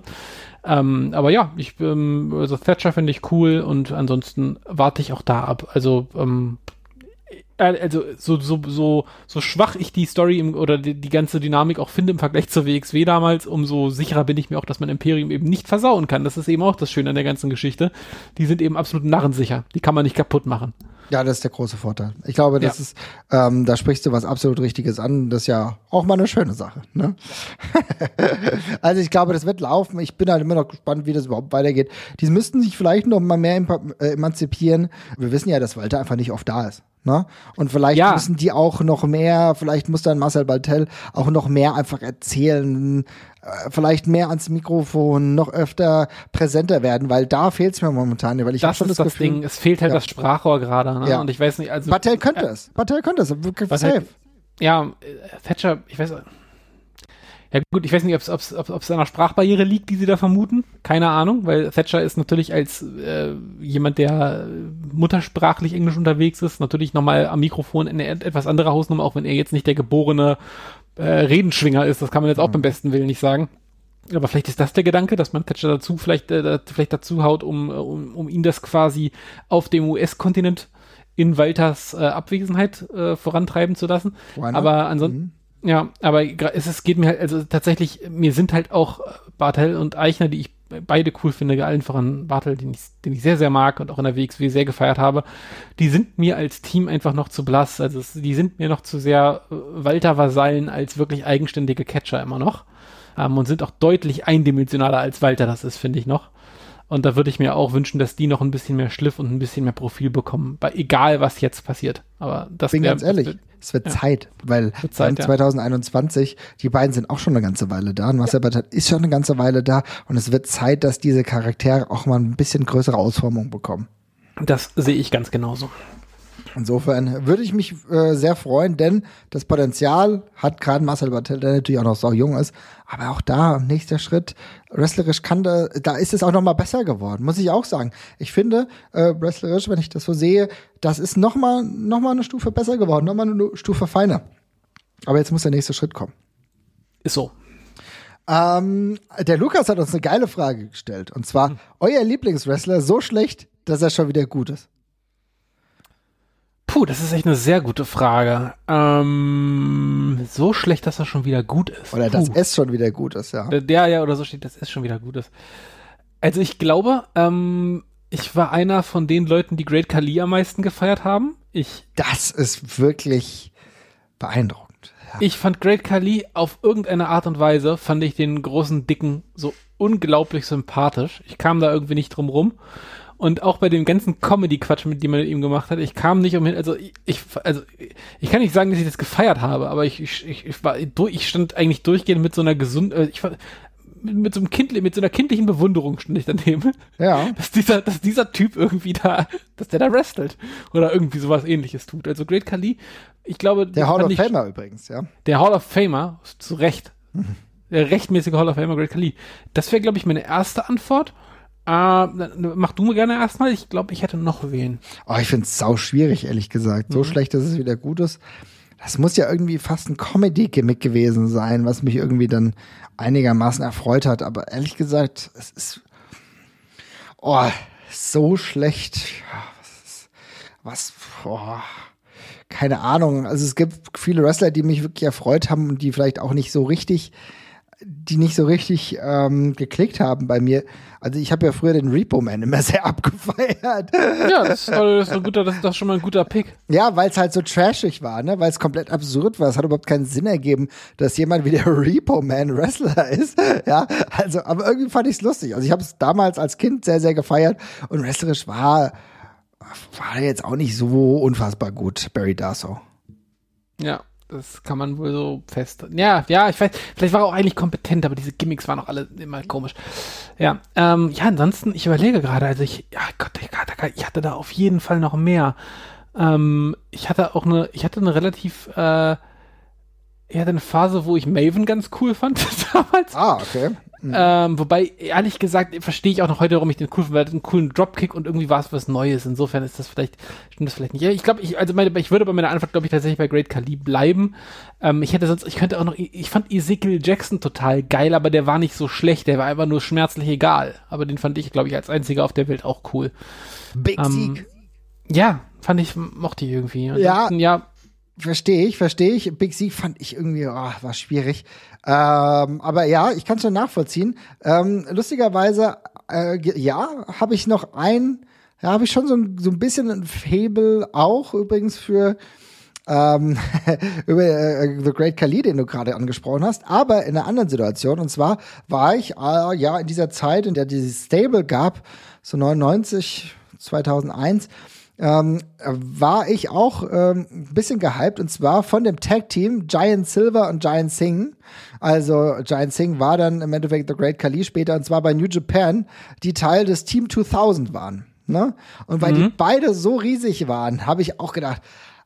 Ähm, aber ja, ich, ähm, also Thatcher finde ich cool und ansonsten warte ich auch da ab. Also ähm, äh, also so, so, so, so schwach ich die Story im, oder die, die, ganze Dynamik auch finde im Vergleich zur WXW damals, umso sicherer bin ich mir auch, dass man Imperium eben nicht versauen kann. Das ist eben auch das Schöne an der ganzen Geschichte. Die sind eben absolut narrensicher. Die kann man nicht kaputt machen. Ja, das ist der große Vorteil. Ich glaube, das ja. ist, ähm, da sprichst du was absolut Richtiges an. Das ist ja auch mal eine schöne Sache. Ne? also ich glaube, das wird laufen. Ich bin halt immer noch gespannt, wie das überhaupt weitergeht. Die müssten sich vielleicht noch mal mehr äh, emanzipieren. Wir wissen ja, dass Walter einfach nicht oft da ist. Ne? Und vielleicht ja. müssen die auch noch mehr, vielleicht muss dann Marcel Baltel auch noch mehr einfach erzählen, äh, vielleicht mehr ans Mikrofon, noch öfter präsenter werden, weil da fehlt es mir momentan, weil ich das schon ist das, das Gefühl, Ding, es fehlt halt ja. das Sprachrohr gerade, ne? Ja. Und ich weiß nicht, also Bartel könnte äh, es. Bartel könnte es, wirklich safe. Ja, Thatcher, ich weiß ja gut, ich weiß nicht, ob es an einer Sprachbarriere liegt, die sie da vermuten. Keine Ahnung, weil Thatcher ist natürlich als äh, jemand, der muttersprachlich Englisch unterwegs ist, natürlich nochmal am Mikrofon eine etwas andere Hausnummer, auch wenn er jetzt nicht der geborene äh, Redenschwinger ist. Das kann man jetzt auch mhm. beim besten Willen nicht sagen. Aber vielleicht ist das der Gedanke, dass man Thatcher dazu vielleicht, äh, vielleicht dazu haut, um, um, um ihn das quasi auf dem US-Kontinent in Walters äh, Abwesenheit äh, vorantreiben zu lassen. Aber ansonsten, mhm. Ja, aber es, geht mir halt, also tatsächlich, mir sind halt auch Bartel und Eichner, die ich beide cool finde, allen voran Bartel, den ich, den ich sehr, sehr mag und auch in der WXW sehr gefeiert habe, die sind mir als Team einfach noch zu blass. Also es, die sind mir noch zu sehr äh, Walter-Vasallen als wirklich eigenständige Catcher immer noch. Ähm, und sind auch deutlich eindimensionaler als Walter das ist, finde ich noch. Und da würde ich mir auch wünschen, dass die noch ein bisschen mehr Schliff und ein bisschen mehr Profil bekommen, bei egal was jetzt passiert. Aber das bin wär, ganz ehrlich, es wird ja. Zeit, weil wird Zeit, ja. 2021, die beiden sind auch schon eine ganze Weile da. Und Marcel ja. ist schon eine ganze Weile da. Und es wird Zeit, dass diese Charaktere auch mal ein bisschen größere Ausformung bekommen. Das sehe ich ganz genauso. Insofern würde ich mich äh, sehr freuen, denn das Potenzial hat gerade Marcel Bartel, der natürlich auch noch so jung ist, aber auch da, nächster Schritt, wrestlerisch kann da, da ist es auch noch mal besser geworden, muss ich auch sagen. Ich finde, äh, wrestlerisch, wenn ich das so sehe, das ist noch mal, noch mal eine Stufe besser geworden, noch mal eine Stufe feiner. Aber jetzt muss der nächste Schritt kommen. Ist so. Ähm, der Lukas hat uns eine geile Frage gestellt. Und zwar, hm. euer Lieblingswrestler so schlecht, dass er schon wieder gut ist. Puh, das ist echt eine sehr gute Frage. Ähm, so schlecht, dass er schon wieder gut ist. Oder Puh. dass es schon wieder gut ist, ja. Der, ja, oder so steht, dass es schon wieder gut ist. Also ich glaube, ähm, ich war einer von den Leuten, die Great Kali am meisten gefeiert haben. Ich. Das ist wirklich beeindruckend. Ja. Ich fand Great Kali auf irgendeine Art und Weise, fand ich den großen Dicken so unglaublich sympathisch. Ich kam da irgendwie nicht drum rum. Und auch bei dem ganzen Comedy-Quatsch, mit dem man mit ihm gemacht hat, ich kam nicht umhin, also ich, also ich kann nicht sagen, dass ich das gefeiert habe, aber ich, ich, ich war, ich stand eigentlich durchgehend mit so einer gesunden, äh, ich war, mit, mit so einem Kind, mit so einer kindlichen Bewunderung stand ich daneben. Ja. Dass dieser, dass dieser Typ irgendwie da, dass der da wrestelt. Oder irgendwie sowas ähnliches tut. Also Great Khali, ich glaube. Der Hall of Famer übrigens, ja. Der Hall of Famer, zu Recht. Mhm. Der rechtmäßige Hall of Famer Great Khali. Das wäre, glaube ich, meine erste Antwort. Äh, mach du mir gerne erstmal. Ich glaube, ich hätte noch wen. Oh, ich finde es sau schwierig, ehrlich gesagt. So mhm. schlecht, dass es wieder gut ist. Das muss ja irgendwie fast ein Comedy-Gimmick gewesen sein, was mich irgendwie dann einigermaßen erfreut hat. Aber ehrlich gesagt, es ist oh, so schlecht. Was, was oh, keine Ahnung. Also es gibt viele Wrestler, die mich wirklich erfreut haben und die vielleicht auch nicht so richtig die nicht so richtig ähm, geklickt haben bei mir. Also ich habe ja früher den Repo Man immer sehr abgefeiert. Ja, das ist, das ist, ein guter, das ist doch schon mal ein guter Pick. Ja, weil es halt so trashig war, ne? Weil es komplett absurd war. Es hat überhaupt keinen Sinn ergeben, dass jemand wie der Repo Man Wrestler ist. Ja, also, aber irgendwie fand ich es lustig. Also ich habe es damals als Kind sehr, sehr gefeiert und wrestlerisch war war jetzt auch nicht so unfassbar gut, Barry Darso. Ja, das kann man wohl so fest. Ja, ja, ich weiß, vielleicht war er auch eigentlich kompetent, aber diese Gimmicks waren auch alle immer komisch. Ja, ähm, ja, ansonsten, ich überlege gerade, also ich, ja Gott, ich, hatte da auf jeden Fall noch mehr. Ähm, ich hatte auch eine, ich hatte eine relativ, äh, ich hatte eine Phase, wo ich Maven ganz cool fand damals. Ah, okay. Mhm. Ähm, wobei, ehrlich gesagt, verstehe ich auch noch heute, warum ich den cool finde, weil einen coolen Dropkick und irgendwie war es was Neues. Insofern ist das vielleicht, stimmt das vielleicht nicht. Ja, ich glaube, ich, also meine, ich würde bei meiner Antwort, glaube ich, tatsächlich bei Great Khali bleiben. Ähm, ich hätte sonst, ich könnte auch noch, ich fand Ezekiel Jackson total geil, aber der war nicht so schlecht, der war einfach nur schmerzlich egal. Aber den fand ich, glaube ich, als einziger auf der Welt auch cool. Big ähm, Sieg. Ja, fand ich, mochte ich irgendwie. Ja. ja, Verstehe ich, verstehe ich. Big C fand ich irgendwie, oh, war schwierig. Ähm, aber ja, ich kann es schon nachvollziehen. Ähm, lustigerweise, äh, ja, habe ich noch ein, ja, habe ich schon so, so ein bisschen ein Fable auch übrigens für ähm, über äh, The Great Khali, den du gerade angesprochen hast, aber in einer anderen Situation. Und zwar war ich äh, ja in dieser Zeit, in der dieses Stable gab, so 99, 2001, ähm, war ich auch ähm, ein bisschen gehypt und zwar von dem Tag-Team Giant Silver und Giant Singh. Also Giant Singh war dann im Endeffekt The Great Khali später und zwar bei New Japan, die Teil des Team 2000 waren. Ne? Und weil mhm. die beide so riesig waren, habe ich auch gedacht,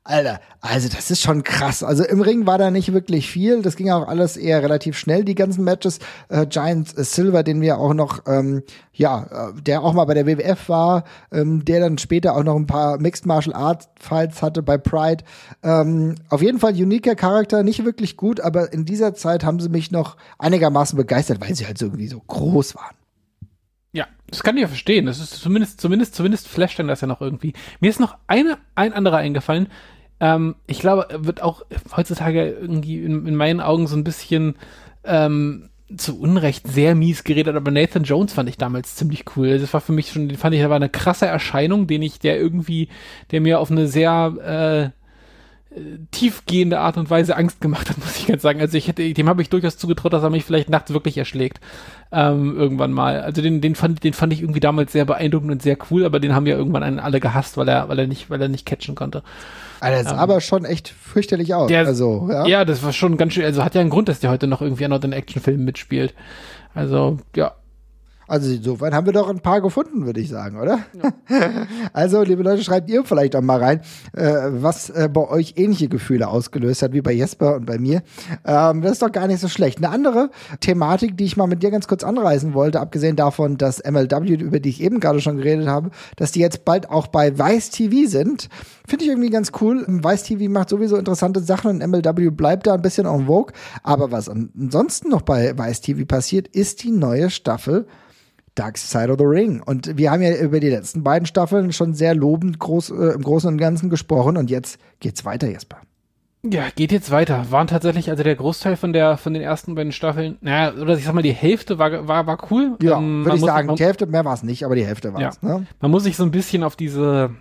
Alter, also das ist schon krass. Also im Ring war da nicht wirklich viel. Das ging auch alles eher relativ schnell, die ganzen Matches. Äh, Giant Silver, den wir auch noch, ähm, ja, äh, der auch mal bei der WWF war, ähm, der dann später auch noch ein paar Mixed Martial Arts Fights hatte bei Pride. Ähm, auf jeden Fall uniker Charakter, nicht wirklich gut, aber in dieser Zeit haben sie mich noch einigermaßen begeistert, weil sie halt so irgendwie so groß waren. Ja, das kann ich ja verstehen. Das ist zumindest, zumindest, zumindest flasht dann das ja noch irgendwie. Mir ist noch eine, ein anderer eingefallen, ähm, ich glaube, wird auch heutzutage irgendwie in, in meinen Augen so ein bisschen ähm, zu Unrecht sehr mies geredet, aber Nathan Jones fand ich damals ziemlich cool. Das war für mich schon, den fand ich, da war eine krasse Erscheinung, den ich, der irgendwie, der mir auf eine sehr äh, tiefgehende Art und Weise Angst gemacht hat, muss ich ganz sagen. Also ich hätte, dem habe ich durchaus zugetraut, dass er mich vielleicht nachts wirklich erschlägt. Ähm, irgendwann mal. Also den, den fand, den fand ich irgendwie damals sehr beeindruckend und sehr cool, aber den haben ja irgendwann alle gehasst, weil er, weil er nicht, weil er nicht catchen konnte. Also das sah ähm, aber schon echt fürchterlich aus. Der, also, ja. ja, das war schon ganz schön, also hat ja einen Grund, dass der heute noch irgendwie an den Actionfilmen mitspielt. Also, ja, also insofern haben wir doch ein paar gefunden, würde ich sagen, oder? Ja. Also, liebe Leute, schreibt ihr vielleicht auch mal rein, äh, was äh, bei euch ähnliche Gefühle ausgelöst hat, wie bei Jesper und bei mir. Ähm, das ist doch gar nicht so schlecht. Eine andere Thematik, die ich mal mit dir ganz kurz anreißen wollte, abgesehen davon, dass MLW, über die ich eben gerade schon geredet habe, dass die jetzt bald auch bei Vice TV sind, finde ich irgendwie ganz cool. Vice TV macht sowieso interessante Sachen und MLW bleibt da ein bisschen en vogue. Aber was ansonsten noch bei Vice TV passiert, ist die neue Staffel Dark Side of the Ring. Und wir haben ja über die letzten beiden Staffeln schon sehr lobend groß, äh, im Großen und Ganzen gesprochen und jetzt geht's weiter, Jesper. Ja, geht jetzt weiter. Waren tatsächlich, also der Großteil von der, von den ersten beiden Staffeln, naja, oder ich sag mal, die Hälfte war, war, war cool. Ja, ähm, würde ich sagen, man, die Hälfte, mehr war es nicht, aber die Hälfte war es. Ja. Ne? Man muss sich so ein bisschen auf diese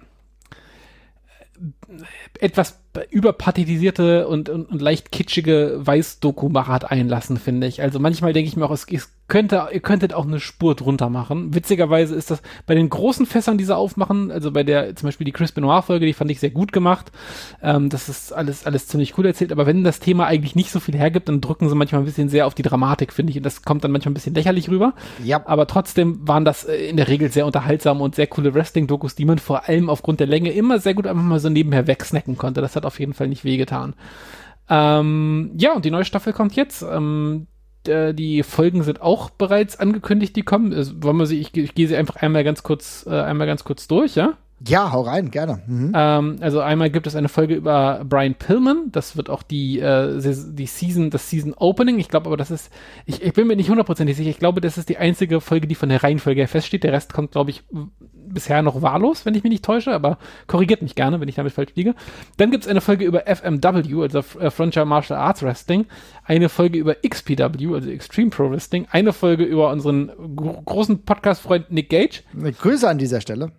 etwas überpathetisierte und, und, und leicht kitschige Weiß-Doku-Machart einlassen, finde ich. Also manchmal denke ich mir auch, es, es könnte, ihr könntet auch eine Spur drunter machen. Witzigerweise ist das bei den großen Fässern, die sie aufmachen, also bei der, zum Beispiel die Chris Benoit-Folge, die fand ich sehr gut gemacht. Ähm, das ist alles, alles ziemlich cool erzählt. Aber wenn das Thema eigentlich nicht so viel hergibt, dann drücken sie manchmal ein bisschen sehr auf die Dramatik, finde ich. Und das kommt dann manchmal ein bisschen lächerlich rüber. Ja. Aber trotzdem waren das äh, in der Regel sehr unterhaltsame und sehr coole Wrestling-Dokus, die man vor allem aufgrund der Länge immer sehr gut einfach mal so nebenher wegsnacken konnte. Das hat auf jeden Fall nicht wehgetan. Ähm, ja, und die neue Staffel kommt jetzt. Ähm, die Folgen sind auch bereits angekündigt, die kommen. Also, wollen wir sie, ich, ich gehe sie einfach einmal ganz kurz, äh, einmal ganz kurz durch, ja? Ja, hau rein, gerne. Mhm. Ähm, also einmal gibt es eine Folge über Brian Pillman. Das wird auch die, äh, die Season, das Season Opening. Ich glaube aber, das ist, ich, ich bin mir nicht hundertprozentig sicher. Ich glaube, das ist die einzige Folge, die von der Reihenfolge her feststeht. Der Rest kommt, glaube ich, bisher noch wahllos, wenn ich mich nicht täusche, aber korrigiert mich gerne, wenn ich damit falsch liege. Dann gibt es eine Folge über FMW, also äh, Frontier Martial Arts Wrestling, eine Folge über XPW, also Extreme Pro Wrestling, eine Folge über unseren gro großen Podcast-Freund Nick Gage. Eine Grüße an dieser Stelle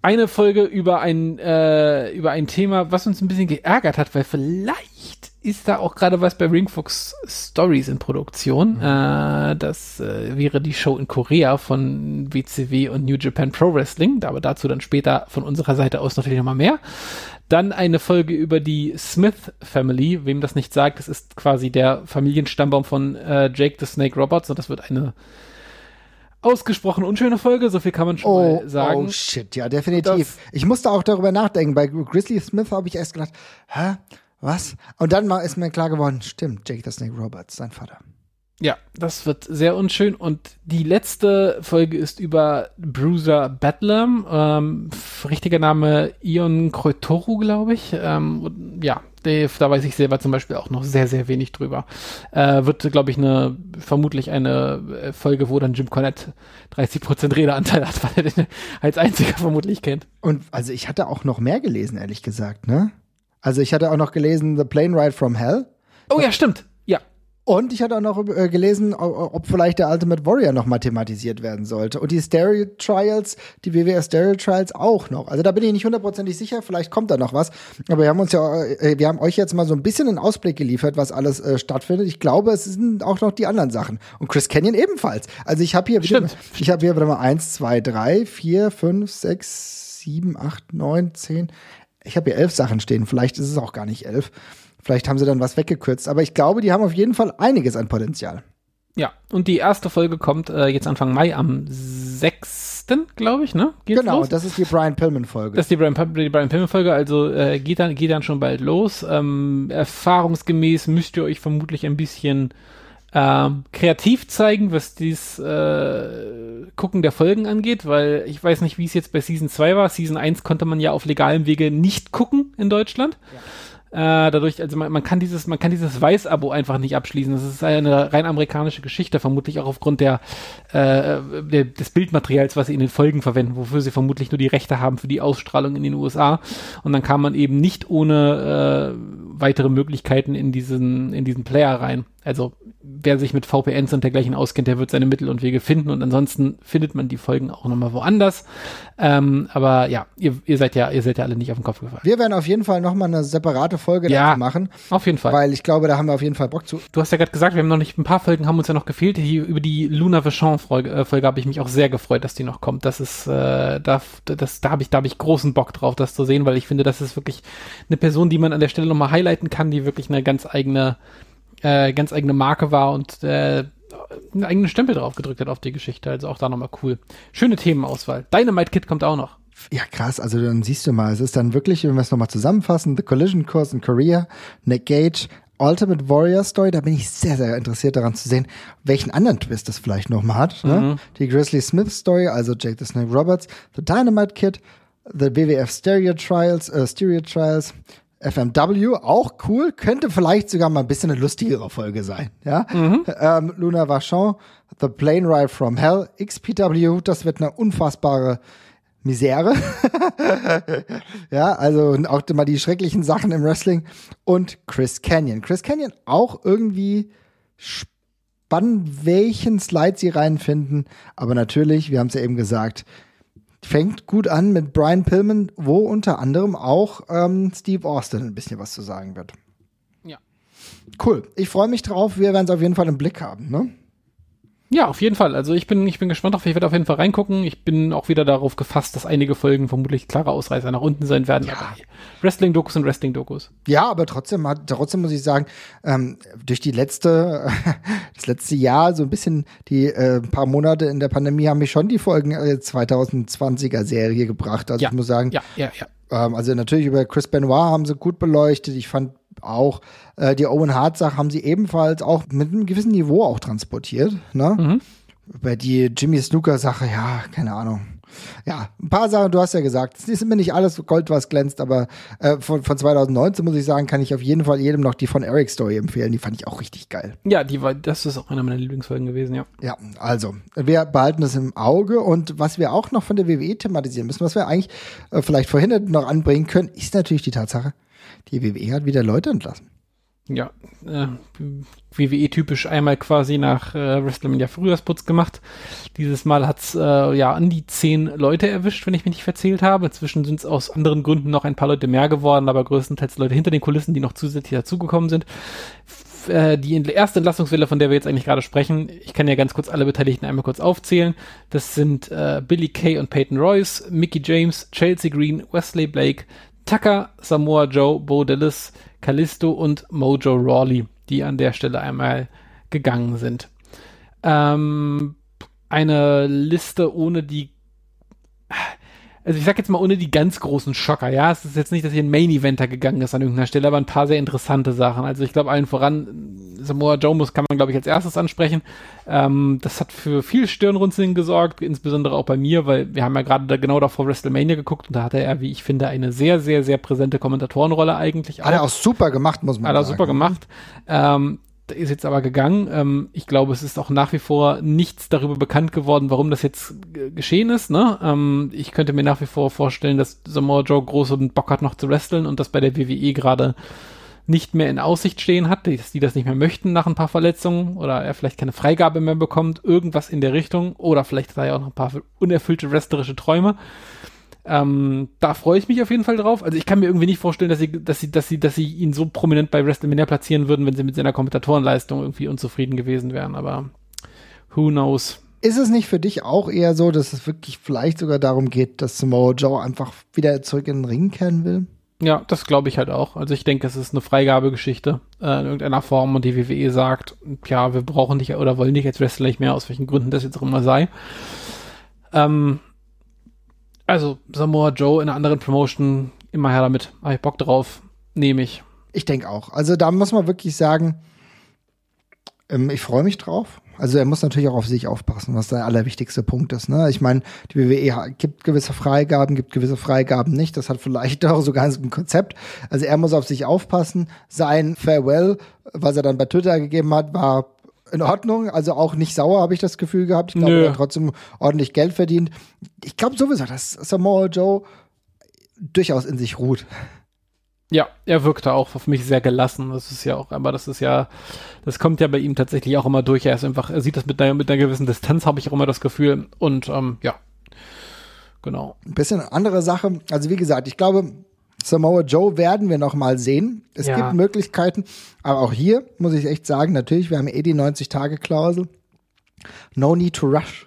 eine Folge über ein, äh, über ein Thema, was uns ein bisschen geärgert hat, weil vielleicht ist da auch gerade was bei Ringfox Stories in Produktion. Mhm. Äh, das äh, wäre die Show in Korea von WCW und New Japan Pro Wrestling, aber dazu dann später von unserer Seite aus natürlich nochmal mehr. Dann eine Folge über die Smith Family. Wem das nicht sagt, das ist quasi der Familienstammbaum von äh, Jake the Snake Roberts und das wird eine ausgesprochen unschöne Folge, so viel kann man schon oh, mal sagen. Oh shit, ja, definitiv. Das, ich musste auch darüber nachdenken. Bei Grizzly Smith habe ich erst gedacht, hä, was? Und dann ist mir klar geworden, stimmt, Jake the Snake Roberts, sein Vater. Ja, das wird sehr unschön. Und die letzte Folge ist über Bruiser Bedlam. Ähm, richtiger Name Ion Kroitoru, glaube ich. Ähm, ja, die, da weiß ich selber zum Beispiel auch noch sehr, sehr wenig drüber. Äh, wird, glaube ich, eine, vermutlich eine äh, Folge, wo dann Jim Cornette 30% Redeanteil hat, weil er den als einziger vermutlich kennt. Und also ich hatte auch noch mehr gelesen, ehrlich gesagt, ne? Also ich hatte auch noch gelesen The Plane Ride from Hell. Oh ja, stimmt. Und ich hatte auch noch äh, gelesen, ob vielleicht der Ultimate Warrior noch mal thematisiert werden sollte. Und die Stereo Trials, die WWF Stereo Trials auch noch. Also da bin ich nicht hundertprozentig sicher, vielleicht kommt da noch was. Aber wir haben uns ja, äh, wir haben euch jetzt mal so ein bisschen einen Ausblick geliefert, was alles äh, stattfindet. Ich glaube, es sind auch noch die anderen Sachen. Und Chris Canyon ebenfalls. Also ich habe hier, Stimmt. ich habe hier warte mal eins, zwei, drei, vier, fünf, sechs, sieben, acht, neun, zehn. Ich habe hier elf Sachen stehen. Vielleicht ist es auch gar nicht elf. Vielleicht haben sie dann was weggekürzt. Aber ich glaube, die haben auf jeden Fall einiges an Potenzial. Ja, und die erste Folge kommt äh, jetzt Anfang Mai am 6. glaube ich, ne? Geht's genau, los? das ist die Brian Pillman-Folge. Das ist die Brian, die Brian Pillman-Folge, also äh, geht, dann, geht dann schon bald los. Ähm, erfahrungsgemäß müsst ihr euch vermutlich ein bisschen ähm, kreativ zeigen, was dieses äh, Gucken der Folgen angeht, weil ich weiß nicht, wie es jetzt bei Season 2 war. Season 1 konnte man ja auf legalem Wege nicht gucken in Deutschland. Ja. Äh, dadurch, also man, man kann dieses, man kann dieses Weiß-Abo einfach nicht abschließen. Das ist eine rein amerikanische Geschichte, vermutlich auch aufgrund der, äh, der, des Bildmaterials, was sie in den Folgen verwenden, wofür sie vermutlich nur die Rechte haben für die Ausstrahlung in den USA. Und dann kam man eben nicht ohne äh, weitere Möglichkeiten in diesen, in diesen Player rein. Also wer sich mit VPNs und dergleichen auskennt, der wird seine Mittel und Wege finden und ansonsten findet man die Folgen auch nochmal woanders. Ähm, aber ja, ihr, ihr seid ja, ihr seid ja alle nicht auf den Kopf gefallen. Wir werden auf jeden Fall nochmal eine separate Folge ja, dazu machen. Auf jeden Fall. Weil ich glaube, da haben wir auf jeden Fall Bock zu. Du hast ja gerade gesagt, wir haben noch nicht, ein paar Folgen haben uns ja noch gefehlt. Die, über die Luna Vachon Folge, äh, Folge habe ich mich auch sehr gefreut, dass die noch kommt. Das ist, äh, da, das, da habe ich, da habe ich großen Bock drauf, das zu sehen, weil ich finde, das ist wirklich eine Person, die man an der Stelle nochmal highlighten kann, die wirklich eine ganz eigene äh, ganz eigene Marke war und äh, einen eigenen Stempel drauf gedrückt hat auf die Geschichte. Also auch da nochmal cool. Schöne Themenauswahl. Dynamite Kid kommt auch noch. Ja, krass. Also dann siehst du mal, es ist dann wirklich, wenn wir es nochmal zusammenfassen, The Collision Course in Korea, Nick Gage, Ultimate Warrior Story, da bin ich sehr, sehr interessiert daran zu sehen, welchen anderen Twist es vielleicht nochmal hat. Ne? Mhm. Die Grizzly Smith Story, also Jake the Snake Roberts, The Dynamite Kid, The WWF Stereo Trials, äh, Stereo Trials, FMW, auch cool, könnte vielleicht sogar mal ein bisschen eine lustigere Folge sein. Ja? Mhm. Ähm, Luna Vachon, The Plane Ride from Hell, XPW, das wird eine unfassbare Misere. ja, also auch mal die schrecklichen Sachen im Wrestling. Und Chris Canyon. Chris Canyon auch irgendwie spannend, welchen Slide sie reinfinden. Aber natürlich, wir haben es ja eben gesagt, fängt gut an mit Brian Pillman, wo unter anderem auch ähm, Steve Austin ein bisschen was zu sagen wird. Ja. Cool. Ich freue mich drauf. Wir werden es auf jeden Fall im Blick haben, ne? Ja, auf jeden Fall. Also ich bin, ich bin gespannt drauf. Ich werde auf jeden Fall reingucken. Ich bin auch wieder darauf gefasst, dass einige Folgen vermutlich klare Ausreißer nach unten sein werden. Ja. Wrestling-Dokus und Wrestling-Dokus. Ja, aber trotzdem, trotzdem muss ich sagen, ähm, durch die letzte, das letzte Jahr, so ein bisschen die äh, paar Monate in der Pandemie haben mich schon die Folgen äh, 2020er Serie gebracht. Also ja. ich muss sagen, ja, ja, ja. Ähm, also natürlich über Chris Benoit haben sie gut beleuchtet. Ich fand auch äh, die Owen Hart-Sache haben sie ebenfalls auch mit einem gewissen Niveau auch transportiert. Ne? Mhm. Über die Jimmy Snooker-Sache, ja, keine Ahnung. Ja, ein paar Sachen, du hast ja gesagt, es ist mir nicht alles Gold, was glänzt, aber äh, von, von 2019 muss ich sagen, kann ich auf jeden Fall jedem noch die von Eric Story empfehlen. Die fand ich auch richtig geil. Ja, die war, das ist auch einer meiner Lieblingsfolgen gewesen, ja. Ja, also, wir behalten das im Auge und was wir auch noch von der WWE thematisieren müssen, was wir eigentlich äh, vielleicht vorhin noch anbringen können, ist natürlich die Tatsache, die WWE hat wieder Leute entlassen. Ja, äh, WWE-typisch einmal quasi nach äh, WrestleMania Frühjahrsputz gemacht. Dieses Mal hat's äh, ja an die zehn Leute erwischt, wenn ich mich nicht verzählt habe. Inzwischen sind es aus anderen Gründen noch ein paar Leute mehr geworden, aber größtenteils Leute hinter den Kulissen, die noch zusätzlich dazugekommen sind. Äh, die erste Entlassungswelle, von der wir jetzt eigentlich gerade sprechen, ich kann ja ganz kurz alle Beteiligten einmal kurz aufzählen. Das sind äh, Billy Kay und Peyton Royce, Mickey James, Chelsea Green, Wesley Blake, Tucker, Samoa Joe, Bo Dallas, Callisto und Mojo Rawley, die an der Stelle einmal gegangen sind. Ähm, eine Liste ohne die also ich sag jetzt mal ohne die ganz großen Schocker, ja. Es ist jetzt nicht, dass hier ein Main-Eventer gegangen ist an irgendeiner Stelle, aber ein paar sehr interessante Sachen. Also ich glaube allen voran, Samoa Joe muss kann man, glaube ich, als erstes ansprechen. Ähm, das hat für viel Stirnrunzeln gesorgt, insbesondere auch bei mir, weil wir haben ja gerade da genau davor WrestleMania geguckt und da hatte er, wie ich finde, eine sehr, sehr, sehr präsente Kommentatorenrolle eigentlich. Hat er auch super gemacht, muss man sagen. Hat er super gemacht. Ähm, ist jetzt aber gegangen. Ähm, ich glaube, es ist auch nach wie vor nichts darüber bekannt geworden, warum das jetzt geschehen ist. Ne? Ähm, ich könnte mir nach wie vor vorstellen, dass Samoa Joe großen Bock hat, noch zu wresteln und das bei der WWE gerade nicht mehr in Aussicht stehen hat, dass die das nicht mehr möchten nach ein paar Verletzungen oder er vielleicht keine Freigabe mehr bekommt, irgendwas in der Richtung oder vielleicht hat er ja auch noch ein paar unerfüllte wrestlerische Träume. Ähm, da freue ich mich auf jeden Fall drauf. Also ich kann mir irgendwie nicht vorstellen, dass sie, dass sie, dass sie, dass sie ihn so prominent bei WrestleMania platzieren würden, wenn sie mit seiner Kommentatorenleistung irgendwie unzufrieden gewesen wären. Aber who knows? Ist es nicht für dich auch eher so, dass es wirklich vielleicht sogar darum geht, dass Samoa Joe einfach wieder zurück in den Ring kehren will? Ja, das glaube ich halt auch. Also ich denke, es ist eine Freigabegeschichte äh, in irgendeiner Form und die WWE sagt, ja, wir brauchen dich oder wollen dich als Wrestler nicht mehr, aus welchen Gründen das jetzt auch immer sei. Ähm, also Samoa Joe in einer anderen Promotion, immer her damit. Habe ich Bock drauf, nehme ich. Ich denke auch. Also da muss man wirklich sagen, ähm, ich freue mich drauf. Also er muss natürlich auch auf sich aufpassen, was der allerwichtigste Punkt ist. Ne? Ich meine, die WWE gibt gewisse Freigaben, gibt gewisse Freigaben nicht. Das hat vielleicht auch sogar ein Konzept. Also er muss auf sich aufpassen. Sein Farewell, was er dann bei Twitter gegeben hat, war in Ordnung, also auch nicht sauer, habe ich das Gefühl gehabt. Ich glaube, er hat trotzdem ordentlich Geld verdient. Ich glaube sowieso, dass Samoa Joe durchaus in sich ruht. Ja, er wirkte auch auf mich sehr gelassen. Das ist ja auch, aber das ist ja, das kommt ja bei ihm tatsächlich auch immer durch. Er ist einfach, er sieht das mit einer, mit einer gewissen Distanz, habe ich auch immer das Gefühl. Und ähm, ja, genau. Ein bisschen andere Sache. Also wie gesagt, ich glaube, Samoa Joe werden wir noch mal sehen. Es ja. gibt Möglichkeiten, aber auch hier muss ich echt sagen, natürlich, wir haben eh die 90-Tage-Klausel. No need to rush.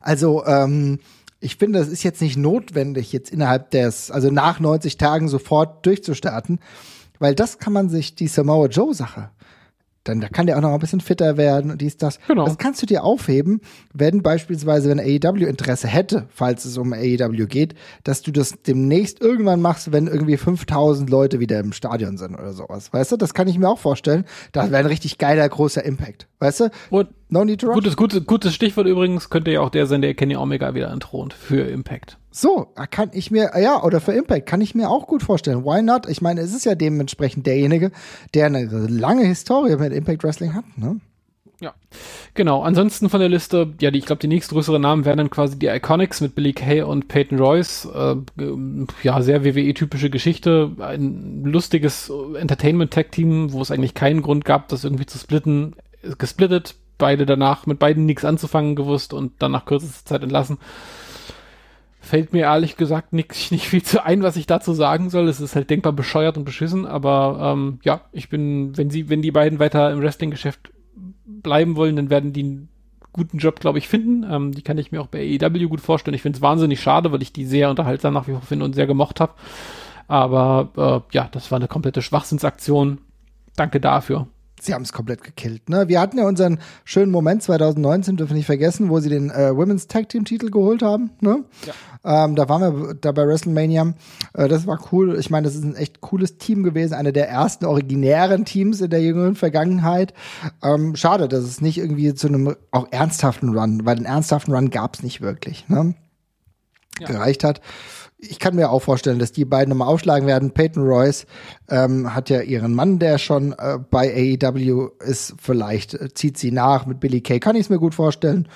Also, ähm, ich finde, es ist jetzt nicht notwendig, jetzt innerhalb des, also nach 90 Tagen sofort durchzustarten, weil das kann man sich, die Samoa Joe-Sache, dann da kann der auch noch ein bisschen fitter werden und dies, das. Genau. Das kannst du dir aufheben, wenn beispielsweise, wenn AEW Interesse hätte, falls es um AEW geht, dass du das demnächst irgendwann machst, wenn irgendwie 5000 Leute wieder im Stadion sind oder sowas. Weißt du, das kann ich mir auch vorstellen. Das wäre ein richtig geiler, großer Impact. Weißt du? Und no need to rush. Gutes, gutes, gutes Stichwort übrigens könnte ja auch der sein, der Kenny Omega wieder entthront für Impact. So, kann ich mir, ja, oder für Impact kann ich mir auch gut vorstellen. Why not? Ich meine, es ist ja dementsprechend derjenige, der eine lange Historie mit Impact Wrestling hat, ne? Ja, genau. Ansonsten von der Liste, ja, die, ich glaube, die nächstgrößeren Namen wären dann quasi die Iconics mit Billy Kay und Peyton Royce. Äh, ja, sehr WWE-typische Geschichte. Ein lustiges Entertainment-Tag-Team, wo es eigentlich keinen Grund gab, das irgendwie zu splitten. Gesplittet, beide danach mit beiden nichts anzufangen gewusst und dann nach kürzester Zeit entlassen fällt mir ehrlich gesagt nicht, nicht viel zu ein, was ich dazu sagen soll. Es ist halt denkbar bescheuert und beschissen, aber ähm, ja, ich bin, wenn sie, wenn die beiden weiter im Wrestling-Geschäft bleiben wollen, dann werden die einen guten Job, glaube ich, finden. Ähm, die kann ich mir auch bei AEW gut vorstellen. Ich finde es wahnsinnig schade, weil ich die sehr unterhaltsam nach wie vor finde und sehr gemocht habe. Aber äh, ja, das war eine komplette Schwachsinnsaktion. Danke dafür sie haben es komplett gekillt. Ne? Wir hatten ja unseren schönen Moment 2019, dürfen wir nicht vergessen, wo sie den äh, Women's Tag Team Titel geholt haben. Ne? Ja. Ähm, da waren wir da bei WrestleMania. Äh, das war cool. Ich meine, das ist ein echt cooles Team gewesen, eine der ersten originären Teams in der jüngeren Vergangenheit. Ähm, schade, dass es nicht irgendwie zu einem auch ernsthaften Run, weil einen ernsthaften Run gab es nicht wirklich. Ne? Ja. Gereicht hat ich kann mir auch vorstellen, dass die beiden nochmal aufschlagen werden. Peyton Royce ähm, hat ja ihren Mann, der schon äh, bei AEW ist. Vielleicht äh, zieht sie nach mit Billy Kay. Kann ich es mir gut vorstellen.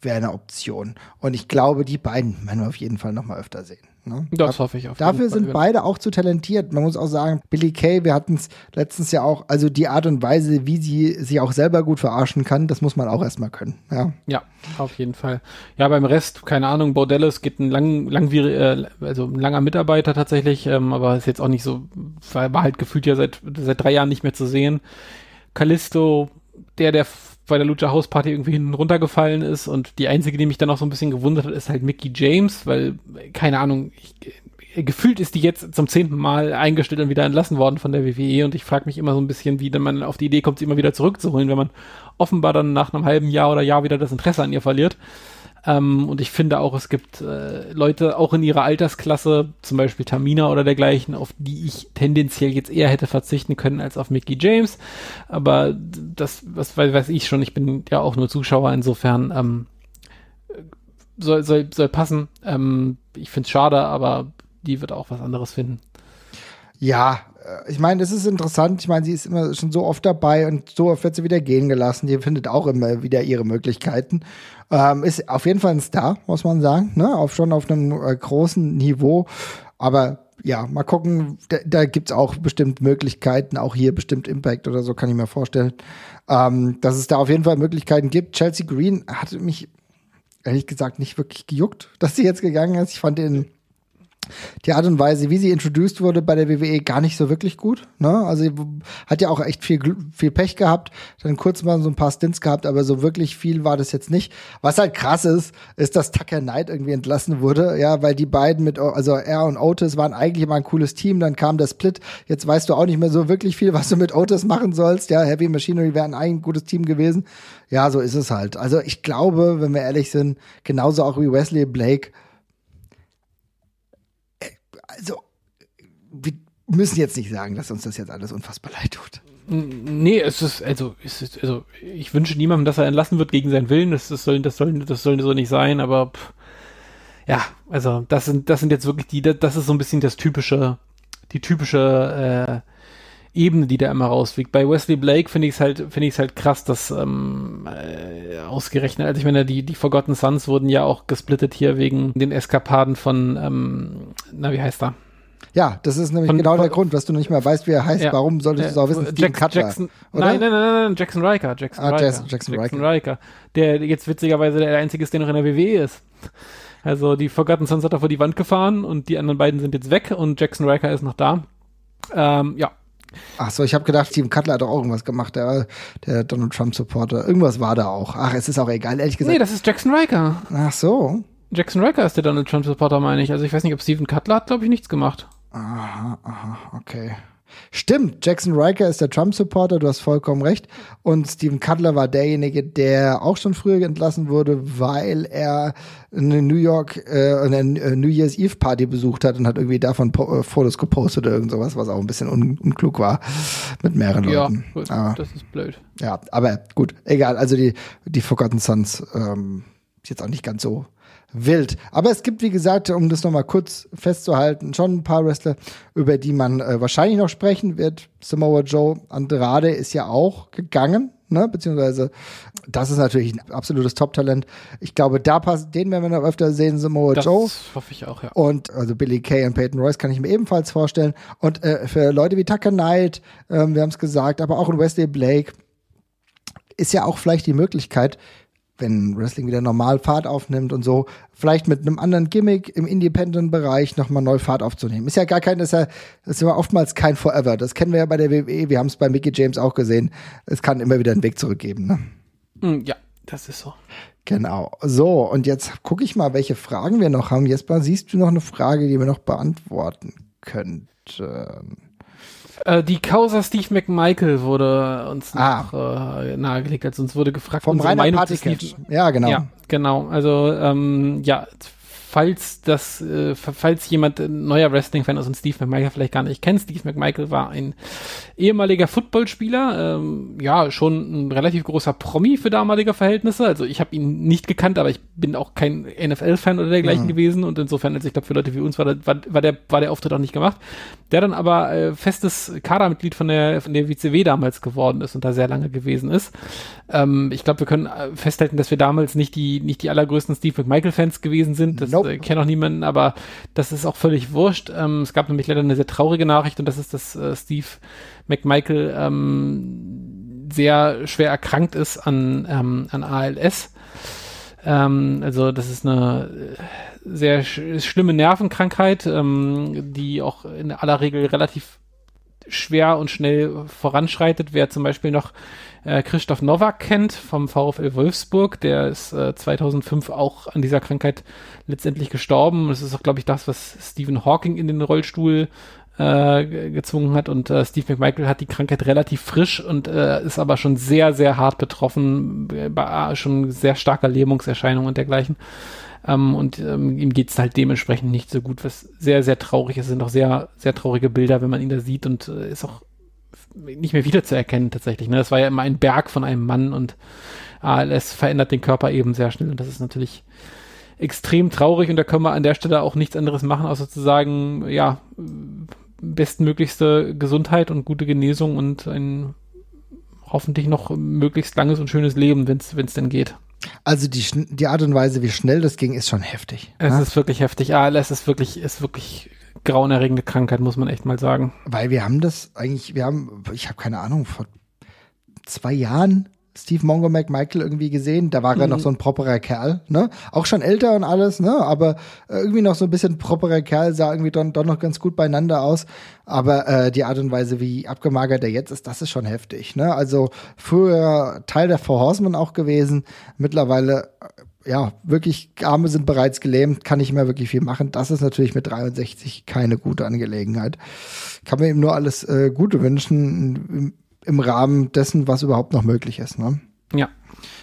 Wäre eine Option. Und ich glaube, die beiden werden wir auf jeden Fall nochmal öfter sehen. Ne? Das hoffe ich auf Dafür sind beide auch zu talentiert. Man muss auch sagen, Billy Kay, wir hatten es letztens ja auch, also die Art und Weise, wie sie sich auch selber gut verarschen kann, das muss man auch erstmal können. Ja, ja auf jeden Fall. Ja, beim Rest, keine Ahnung, Bordellis geht ein lang, langwierig, äh, also ein langer Mitarbeiter tatsächlich, ähm, aber ist jetzt auch nicht so, war, war halt gefühlt ja seit, seit drei Jahren nicht mehr zu sehen. Callisto, der, der bei der Lucha House Party irgendwie hinten runtergefallen ist und die einzige, die mich dann auch so ein bisschen gewundert hat, ist halt Mickey James, weil, keine Ahnung, ich, gefühlt ist die jetzt zum zehnten Mal eingestellt und wieder entlassen worden von der WWE und ich frage mich immer so ein bisschen, wie dann man auf die Idee kommt, sie immer wieder zurückzuholen, wenn man offenbar dann nach einem halben Jahr oder Jahr wieder das Interesse an ihr verliert. Ähm, und ich finde auch, es gibt äh, Leute auch in ihrer Altersklasse, zum Beispiel Tamina oder dergleichen, auf die ich tendenziell jetzt eher hätte verzichten können als auf Mickey James. Aber das, was weiß ich schon, ich bin ja auch nur Zuschauer, insofern ähm, soll, soll, soll passen. Ähm, ich finde es schade, aber die wird auch was anderes finden. Ja, ich meine, es ist interessant. Ich meine, sie ist immer schon so oft dabei und so oft wird sie wieder gehen gelassen. Die findet auch immer wieder ihre Möglichkeiten. Ähm, ist auf jeden Fall ein Star, muss man sagen. Ne? Auf, schon auf einem äh, großen Niveau. Aber ja, mal gucken, da, da gibt's auch bestimmt Möglichkeiten, auch hier bestimmt Impact oder so, kann ich mir vorstellen. Ähm, dass es da auf jeden Fall Möglichkeiten gibt. Chelsea Green hat mich ehrlich gesagt nicht wirklich gejuckt, dass sie jetzt gegangen ist. Ich fand den die Art und Weise, wie sie introduced wurde bei der WWE, gar nicht so wirklich gut. Ne? Also hat ja auch echt viel, viel Pech gehabt, dann kurz mal so ein paar Stints gehabt, aber so wirklich viel war das jetzt nicht. Was halt krass ist, ist, dass Tucker Knight irgendwie entlassen wurde, ja, weil die beiden mit, also er und Otis waren eigentlich immer ein cooles Team, dann kam der Split, jetzt weißt du auch nicht mehr so wirklich viel, was du mit Otis machen sollst, ja, Heavy Machinery wäre ein gutes Team gewesen. Ja, so ist es halt. Also ich glaube, wenn wir ehrlich sind, genauso auch wie Wesley Blake, also, wir müssen jetzt nicht sagen, dass uns das jetzt alles unfassbar leid tut. Nee, es ist, also, es ist, also, ich wünsche niemandem, dass er entlassen wird gegen seinen Willen. Das, das soll, das soll, das soll so nicht sein, aber, pff, ja, also, das sind, das sind jetzt wirklich die, das ist so ein bisschen das typische, die typische, äh, Ebene, die da immer rausfliegt. Bei Wesley Blake finde ich es halt, finde ich es halt krass, dass ähm, äh, ausgerechnet, also ich meine, die, die Forgotten Sons wurden ja auch gesplittet hier wegen den Eskapaden von, ähm, na, wie heißt er? Ja, das ist nämlich von, genau der Grund, was du nicht mehr weißt, wie er heißt. Ja, Warum solltest du es auch wissen? Steven Jackson, Cutler, Jackson, nein, nein, nein, nein, Jackson Riker. Jackson, ah, Riker. Jackson, Jackson, Jackson Riker. Riker. Der jetzt witzigerweise der einzige ist, der noch in der WWE ist. Also die Forgotten Sons hat er vor die Wand gefahren und die anderen beiden sind jetzt weg und Jackson Riker ist noch da. Ähm, ja, Ach so, ich habe gedacht, Steven Cutler hat doch auch irgendwas gemacht, der, der Donald Trump Supporter. Irgendwas war da auch. Ach, es ist auch egal, ehrlich gesagt. Nee, das ist Jackson Riker. Ach so. Jackson Riker ist der Donald Trump Supporter, meine ich. Also ich weiß nicht, ob Steven Cutler hat, glaube ich, nichts gemacht. Aha, aha, okay. Stimmt, Jackson Riker ist der Trump-Supporter, du hast vollkommen recht. Und Steven Cutler war derjenige, der auch schon früher entlassen wurde, weil er eine New York, äh, eine äh, New Year's Eve Party besucht hat und hat irgendwie davon po äh, Fotos gepostet oder irgend sowas, was auch ein bisschen un unklug war mit mehreren ja, Leuten. Gut, aber, das ist blöd. Ja, aber gut, egal. Also die, die Forgotten Sons ähm, ist jetzt auch nicht ganz so wild. Aber es gibt, wie gesagt, um das nochmal kurz festzuhalten, schon ein paar Wrestler, über die man äh, wahrscheinlich noch sprechen wird. Samoa Joe Andrade ist ja auch gegangen, ne? Beziehungsweise, das ist natürlich ein absolutes Top-Talent. Ich glaube, da passt, den werden wir noch öfter sehen, Samoa das Joe. Das hoffe ich auch, ja. Und also Billy Kay und Peyton Royce kann ich mir ebenfalls vorstellen. Und äh, für Leute wie Tucker Knight, ähm, wir haben es gesagt, aber auch in Wesley Blake, ist ja auch vielleicht die Möglichkeit, wenn Wrestling wieder normal Fahrt aufnimmt und so, vielleicht mit einem anderen Gimmick im Independent-Bereich nochmal neu Fahrt aufzunehmen. Ist ja gar kein, ist ja, ist ja oftmals kein Forever. Das kennen wir ja bei der WWE, wir haben es bei Mickey James auch gesehen. Es kann immer wieder einen Weg zurückgeben, ne? Hm, ja, das ist so. Genau. So, und jetzt gucke ich mal, welche Fragen wir noch haben. Jesper, siehst du noch eine Frage, die wir noch beantworten könnten? Äh, die Causa Steve McMichael wurde uns ah. noch äh, nahegelegt, als uns wurde gefragt, Vom unsere Meinung zu Steve. Ja, genau. Ja, genau. Also ähm, ja, falls das, äh, falls jemand neuer Wrestling-Fan ist und Steve McMichael vielleicht gar nicht kennt, Steve McMichael war ein ehemaliger Footballspieler, ähm, ja, schon ein relativ großer Promi für damalige Verhältnisse. Also ich habe ihn nicht gekannt, aber ich bin auch kein NFL-Fan oder dergleichen mhm. gewesen und insofern, also ich glaube, für Leute wie uns war, war, war, der, war der Auftritt auch nicht gemacht. Der dann aber äh, festes Kadermitglied von der, von der WCW damals geworden ist und da sehr lange gewesen ist. Ähm, ich glaube, wir können äh, festhalten, dass wir damals nicht die, nicht die allergrößten Steve McMichael-Fans gewesen sind. Das nope. Äh, kenne auch niemanden, aber das ist auch völlig wurscht. Ähm, es gab nämlich leider eine sehr traurige Nachricht und das ist, dass äh, Steve McMichael ähm, sehr schwer erkrankt ist an, ähm, an ALS. Ähm, also das ist eine äh, sehr sch schlimme Nervenkrankheit, ähm, die auch in aller Regel relativ schwer und schnell voranschreitet. Wer zum Beispiel noch äh, Christoph Nowak kennt vom VfL Wolfsburg, der ist äh, 2005 auch an dieser Krankheit letztendlich gestorben. Das ist auch, glaube ich, das, was Stephen Hawking in den Rollstuhl äh, gezwungen hat und äh, Steve McMichael hat die Krankheit relativ frisch und äh, ist aber schon sehr, sehr hart betroffen, bei schon sehr starker Lähmungserscheinungen und dergleichen. Ähm, und ähm, ihm geht's halt dementsprechend nicht so gut, was sehr, sehr traurig ist. Es sind auch sehr, sehr traurige Bilder, wenn man ihn da sieht und äh, ist auch nicht mehr wiederzuerkennen tatsächlich. Ne? Das war ja immer ein Berg von einem Mann und ALS verändert den Körper eben sehr schnell und das ist natürlich extrem traurig und da können wir an der Stelle auch nichts anderes machen, außer zu sagen, ja, bestmöglichste Gesundheit und gute Genesung und ein hoffentlich noch möglichst langes und schönes Leben, wenn es denn geht. Also die, die Art und Weise, wie schnell das ging, ist schon heftig. Es? Ne? ist wirklich heftig. ALS ist wirklich, ist wirklich grauenerregende Krankheit, muss man echt mal sagen. Weil wir haben das eigentlich, wir haben, ich habe keine Ahnung, vor zwei Jahren Steve Mongo McMichael irgendwie gesehen. Da war mhm. er noch so ein properer Kerl, ne? Auch schon älter und alles, ne? Aber äh, irgendwie noch so ein bisschen properer Kerl, sah irgendwie doch, doch noch ganz gut beieinander aus. Aber äh, die Art und Weise, wie abgemagert er jetzt ist, das ist schon heftig, ne? Also früher Teil der Four Horsemen auch gewesen. Mittlerweile äh, ja, wirklich Arme sind bereits gelähmt, kann nicht mehr wirklich viel machen. Das ist natürlich mit 63 keine gute Angelegenheit. Kann mir ihm nur alles äh, Gute wünschen im Rahmen dessen, was überhaupt noch möglich ist. Ne? Ja,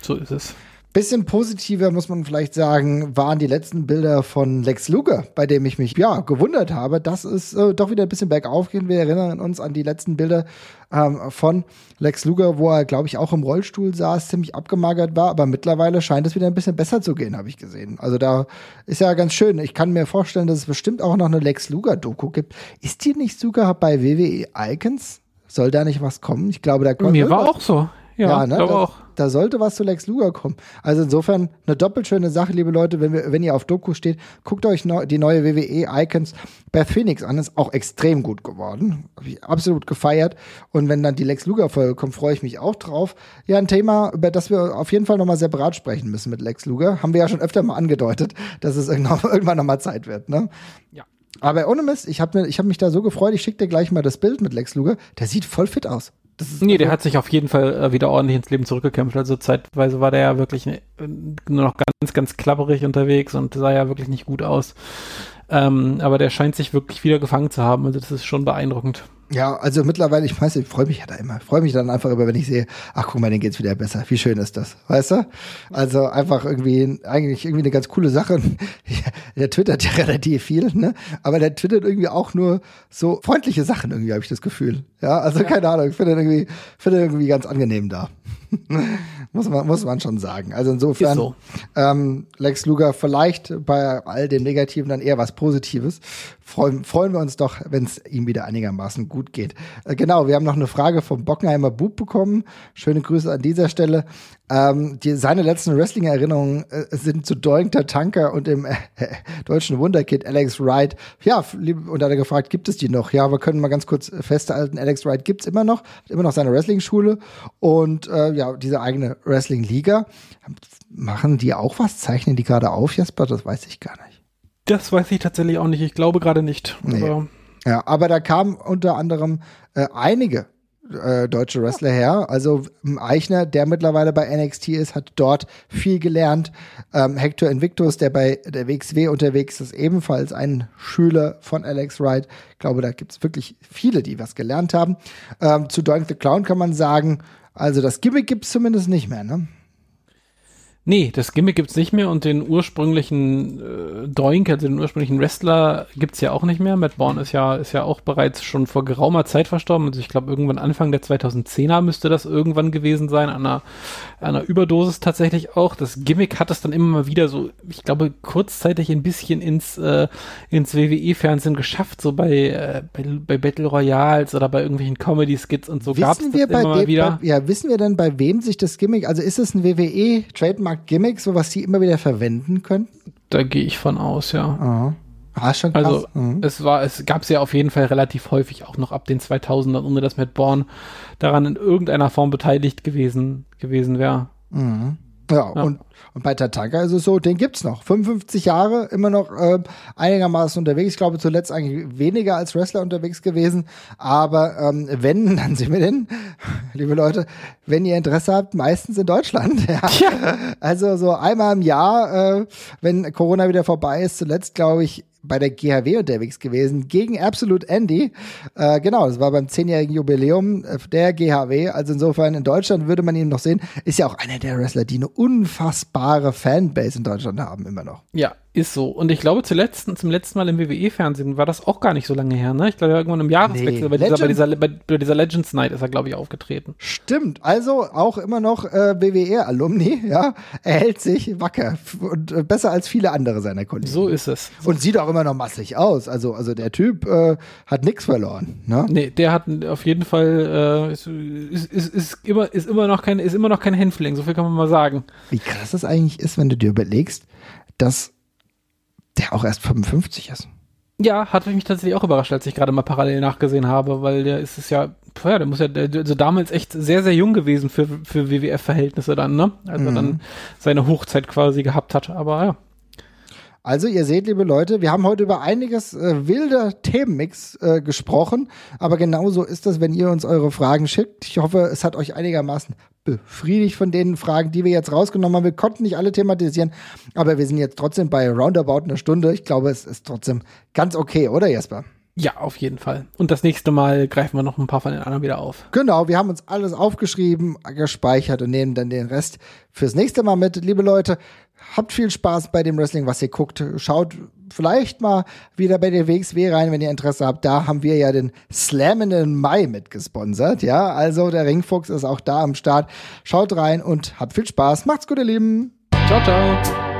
so ist es. Bisschen positiver muss man vielleicht sagen, waren die letzten Bilder von Lex Luger, bei dem ich mich ja gewundert habe, dass es äh, doch wieder ein bisschen bergauf geht. Wir erinnern uns an die letzten Bilder ähm, von Lex Luger, wo er, glaube ich, auch im Rollstuhl saß, ziemlich abgemagert war, aber mittlerweile scheint es wieder ein bisschen besser zu gehen, habe ich gesehen. Also da ist ja ganz schön. Ich kann mir vorstellen, dass es bestimmt auch noch eine Lex Luger-Doku gibt. Ist die nicht sogar bei WWE Icons? Soll da nicht was kommen? Ich glaube, da kommt. Mir war auch so. Ja, ja ne? da, auch. da sollte was zu Lex Luger kommen. Also insofern eine doppelt schöne Sache, liebe Leute, wenn, wir, wenn ihr auf Doku steht, guckt euch no, die neue WWE Icons Beth Phoenix an. Ist auch extrem gut geworden. Hab ich absolut gefeiert. Und wenn dann die Lex Luger Folge kommt, freue ich mich auch drauf. Ja, ein Thema, über das wir auf jeden Fall nochmal separat sprechen müssen mit Lex Luger. Haben wir ja schon öfter mal angedeutet, dass es irgendwann nochmal Zeit wird, ne? Ja. Aber ohne Mist, ich habe hab mich da so gefreut, ich schicke dir gleich mal das Bild mit Lex Luger. Der sieht voll fit aus. Nee, der hat sich auf jeden Fall äh, wieder ordentlich ins Leben zurückgekämpft. Also zeitweise war der ja wirklich äh, nur noch ganz, ganz klapperig unterwegs und sah ja wirklich nicht gut aus. Ähm, aber der scheint sich wirklich wieder gefangen zu haben. Also das ist schon beeindruckend. Ja, also mittlerweile, ich weiß, ich freue mich ja da immer. Freue mich dann einfach immer, wenn ich sehe, ach guck mal, den geht's wieder besser. Wie schön ist das, weißt du? Also einfach irgendwie, eigentlich irgendwie eine ganz coole Sache. der twittert ja relativ viel, ne? Aber der twittert irgendwie auch nur so freundliche Sachen irgendwie, habe ich das Gefühl. Ja, also ja. keine Ahnung, ich finde irgendwie, finde irgendwie ganz angenehm da. muss man, muss man schon sagen. Also insofern, so. ähm, Lex Luger vielleicht bei all dem Negativen dann eher was Positives. Freuen, freuen wir uns doch, wenn es ihm wieder einigermaßen gut geht. Äh, genau, wir haben noch eine Frage vom Bockenheimer Bub bekommen. Schöne Grüße an dieser Stelle. Ähm, die, seine letzten Wrestling-Erinnerungen äh, sind zu Doink der Tanker und dem äh, deutschen Wunderkid Alex Wright. Ja, und da hat er gefragt, gibt es die noch? Ja, wir können mal ganz kurz festhalten, Alex Wright gibt's immer noch, hat immer noch seine Wrestling-Schule und äh, ja, diese eigene Wrestling-Liga. Machen die auch was? Zeichnen die gerade auf, Jasper? Das weiß ich gar nicht. Das weiß ich tatsächlich auch nicht. Ich glaube gerade nicht. Nee. Aber ja, aber da kamen unter anderem äh, einige äh, deutsche Wrestler her. Also Eichner, der mittlerweile bei NXT ist, hat dort viel gelernt. Ähm, Hector Invictus, der bei der WXW unterwegs ist, ebenfalls ein Schüler von Alex Wright. Ich glaube, da gibt es wirklich viele, die was gelernt haben. Ähm, zu Doink the Clown kann man sagen, also das Gimmick gibt es zumindest nicht mehr, ne? Nee, das Gimmick gibt's nicht mehr und den ursprünglichen äh, Doink, also den ursprünglichen Wrestler, gibt's ja auch nicht mehr. Matt Bourne ist ja, ist ja auch bereits schon vor geraumer Zeit verstorben. Also ich glaube, irgendwann Anfang der 2010er müsste das irgendwann gewesen sein, an einer, einer Überdosis tatsächlich auch. Das Gimmick hat es dann immer mal wieder so, ich glaube, kurzzeitig ein bisschen ins, äh, ins WWE-Fernsehen geschafft, so bei, äh, bei, bei Battle Royals oder bei irgendwelchen Comedy-Skits und so gab's das immer mal wieder. Bei, ja, wissen wir denn, bei wem sich das Gimmick, also ist es ein WWE-Trademark Trademark-Gimmicks, so was die immer wieder verwenden können? Da gehe ich von aus, ja. Aha. Ah, schon krass. Also mhm. es war, es gab es ja auf jeden Fall relativ häufig auch noch ab den 2000ern, ohne dass Matt Bourne daran in irgendeiner Form beteiligt gewesen gewesen wäre. Mhm. Ja, ja, Und, und bei Tatanka ist es so, den gibt's noch. 55 Jahre, immer noch äh, einigermaßen unterwegs. Ich glaube, zuletzt eigentlich weniger als Wrestler unterwegs gewesen. Aber ähm, wenn, dann sind wir denn, liebe Leute, wenn ihr Interesse habt, meistens in Deutschland. Ja. ja. Also so einmal im Jahr, äh, wenn Corona wieder vorbei ist, zuletzt, glaube ich, bei der GHW unterwegs gewesen gegen Absolute Andy. Äh, genau, das war beim zehnjährigen Jubiläum der GHW. Also insofern in Deutschland würde man ihn noch sehen. Ist ja auch einer der Wrestler, die eine unfassbare Fanbase in Deutschland haben, immer noch. Ja, ist so. Und ich glaube, zuletzt, zum letzten Mal im WWE-Fernsehen war das auch gar nicht so lange her, ne? Ich glaube, irgendwann im Jahreswechsel, nee, bei, dieser, bei, dieser, bei, dieser Legends Night ist er, glaube ich, aufgetreten. Stimmt. Also auch immer noch äh, WWE-Alumni, ja. Er hält sich wacker und äh, besser als viele andere seiner Kollegen. So ist es. Und sieht auch immer noch massig aus. Also, also der Typ äh, hat nichts verloren, ne? Nee, der hat auf jeden Fall, äh, ist, ist, ist, ist, immer, ist immer noch kein, ist immer noch kein Hänfling, so viel kann man mal sagen. Wie krass das eigentlich ist, wenn du dir überlegst, dass der auch erst 55 ist. Ja, hat mich tatsächlich auch überrascht, als ich gerade mal parallel nachgesehen habe, weil der ist es ja, ja, der muss ja, der, also damals echt sehr, sehr jung gewesen für, für WWF-Verhältnisse dann, ne? Also mhm. dann seine Hochzeit quasi gehabt hat, aber ja. Also ihr seht, liebe Leute, wir haben heute über einiges äh, wilder Themenmix äh, gesprochen, aber genauso ist das, wenn ihr uns eure Fragen schickt. Ich hoffe, es hat euch einigermaßen befriedigt von den Fragen, die wir jetzt rausgenommen haben. Wir konnten nicht alle thematisieren, aber wir sind jetzt trotzdem bei roundabout einer Stunde. Ich glaube, es ist trotzdem ganz okay, oder Jesper? Ja, auf jeden Fall. Und das nächste Mal greifen wir noch ein paar von den anderen wieder auf. Genau, wir haben uns alles aufgeschrieben, gespeichert und nehmen dann den Rest fürs nächste Mal mit. Liebe Leute, habt viel Spaß bei dem Wrestling, was ihr guckt. Schaut vielleicht mal wieder bei der WXW rein, wenn ihr Interesse habt. Da haben wir ja den Slam in den Mai mitgesponsert. Ja, also der Ringfuchs ist auch da am Start. Schaut rein und habt viel Spaß. Macht's gut, ihr Lieben. Ciao, ciao.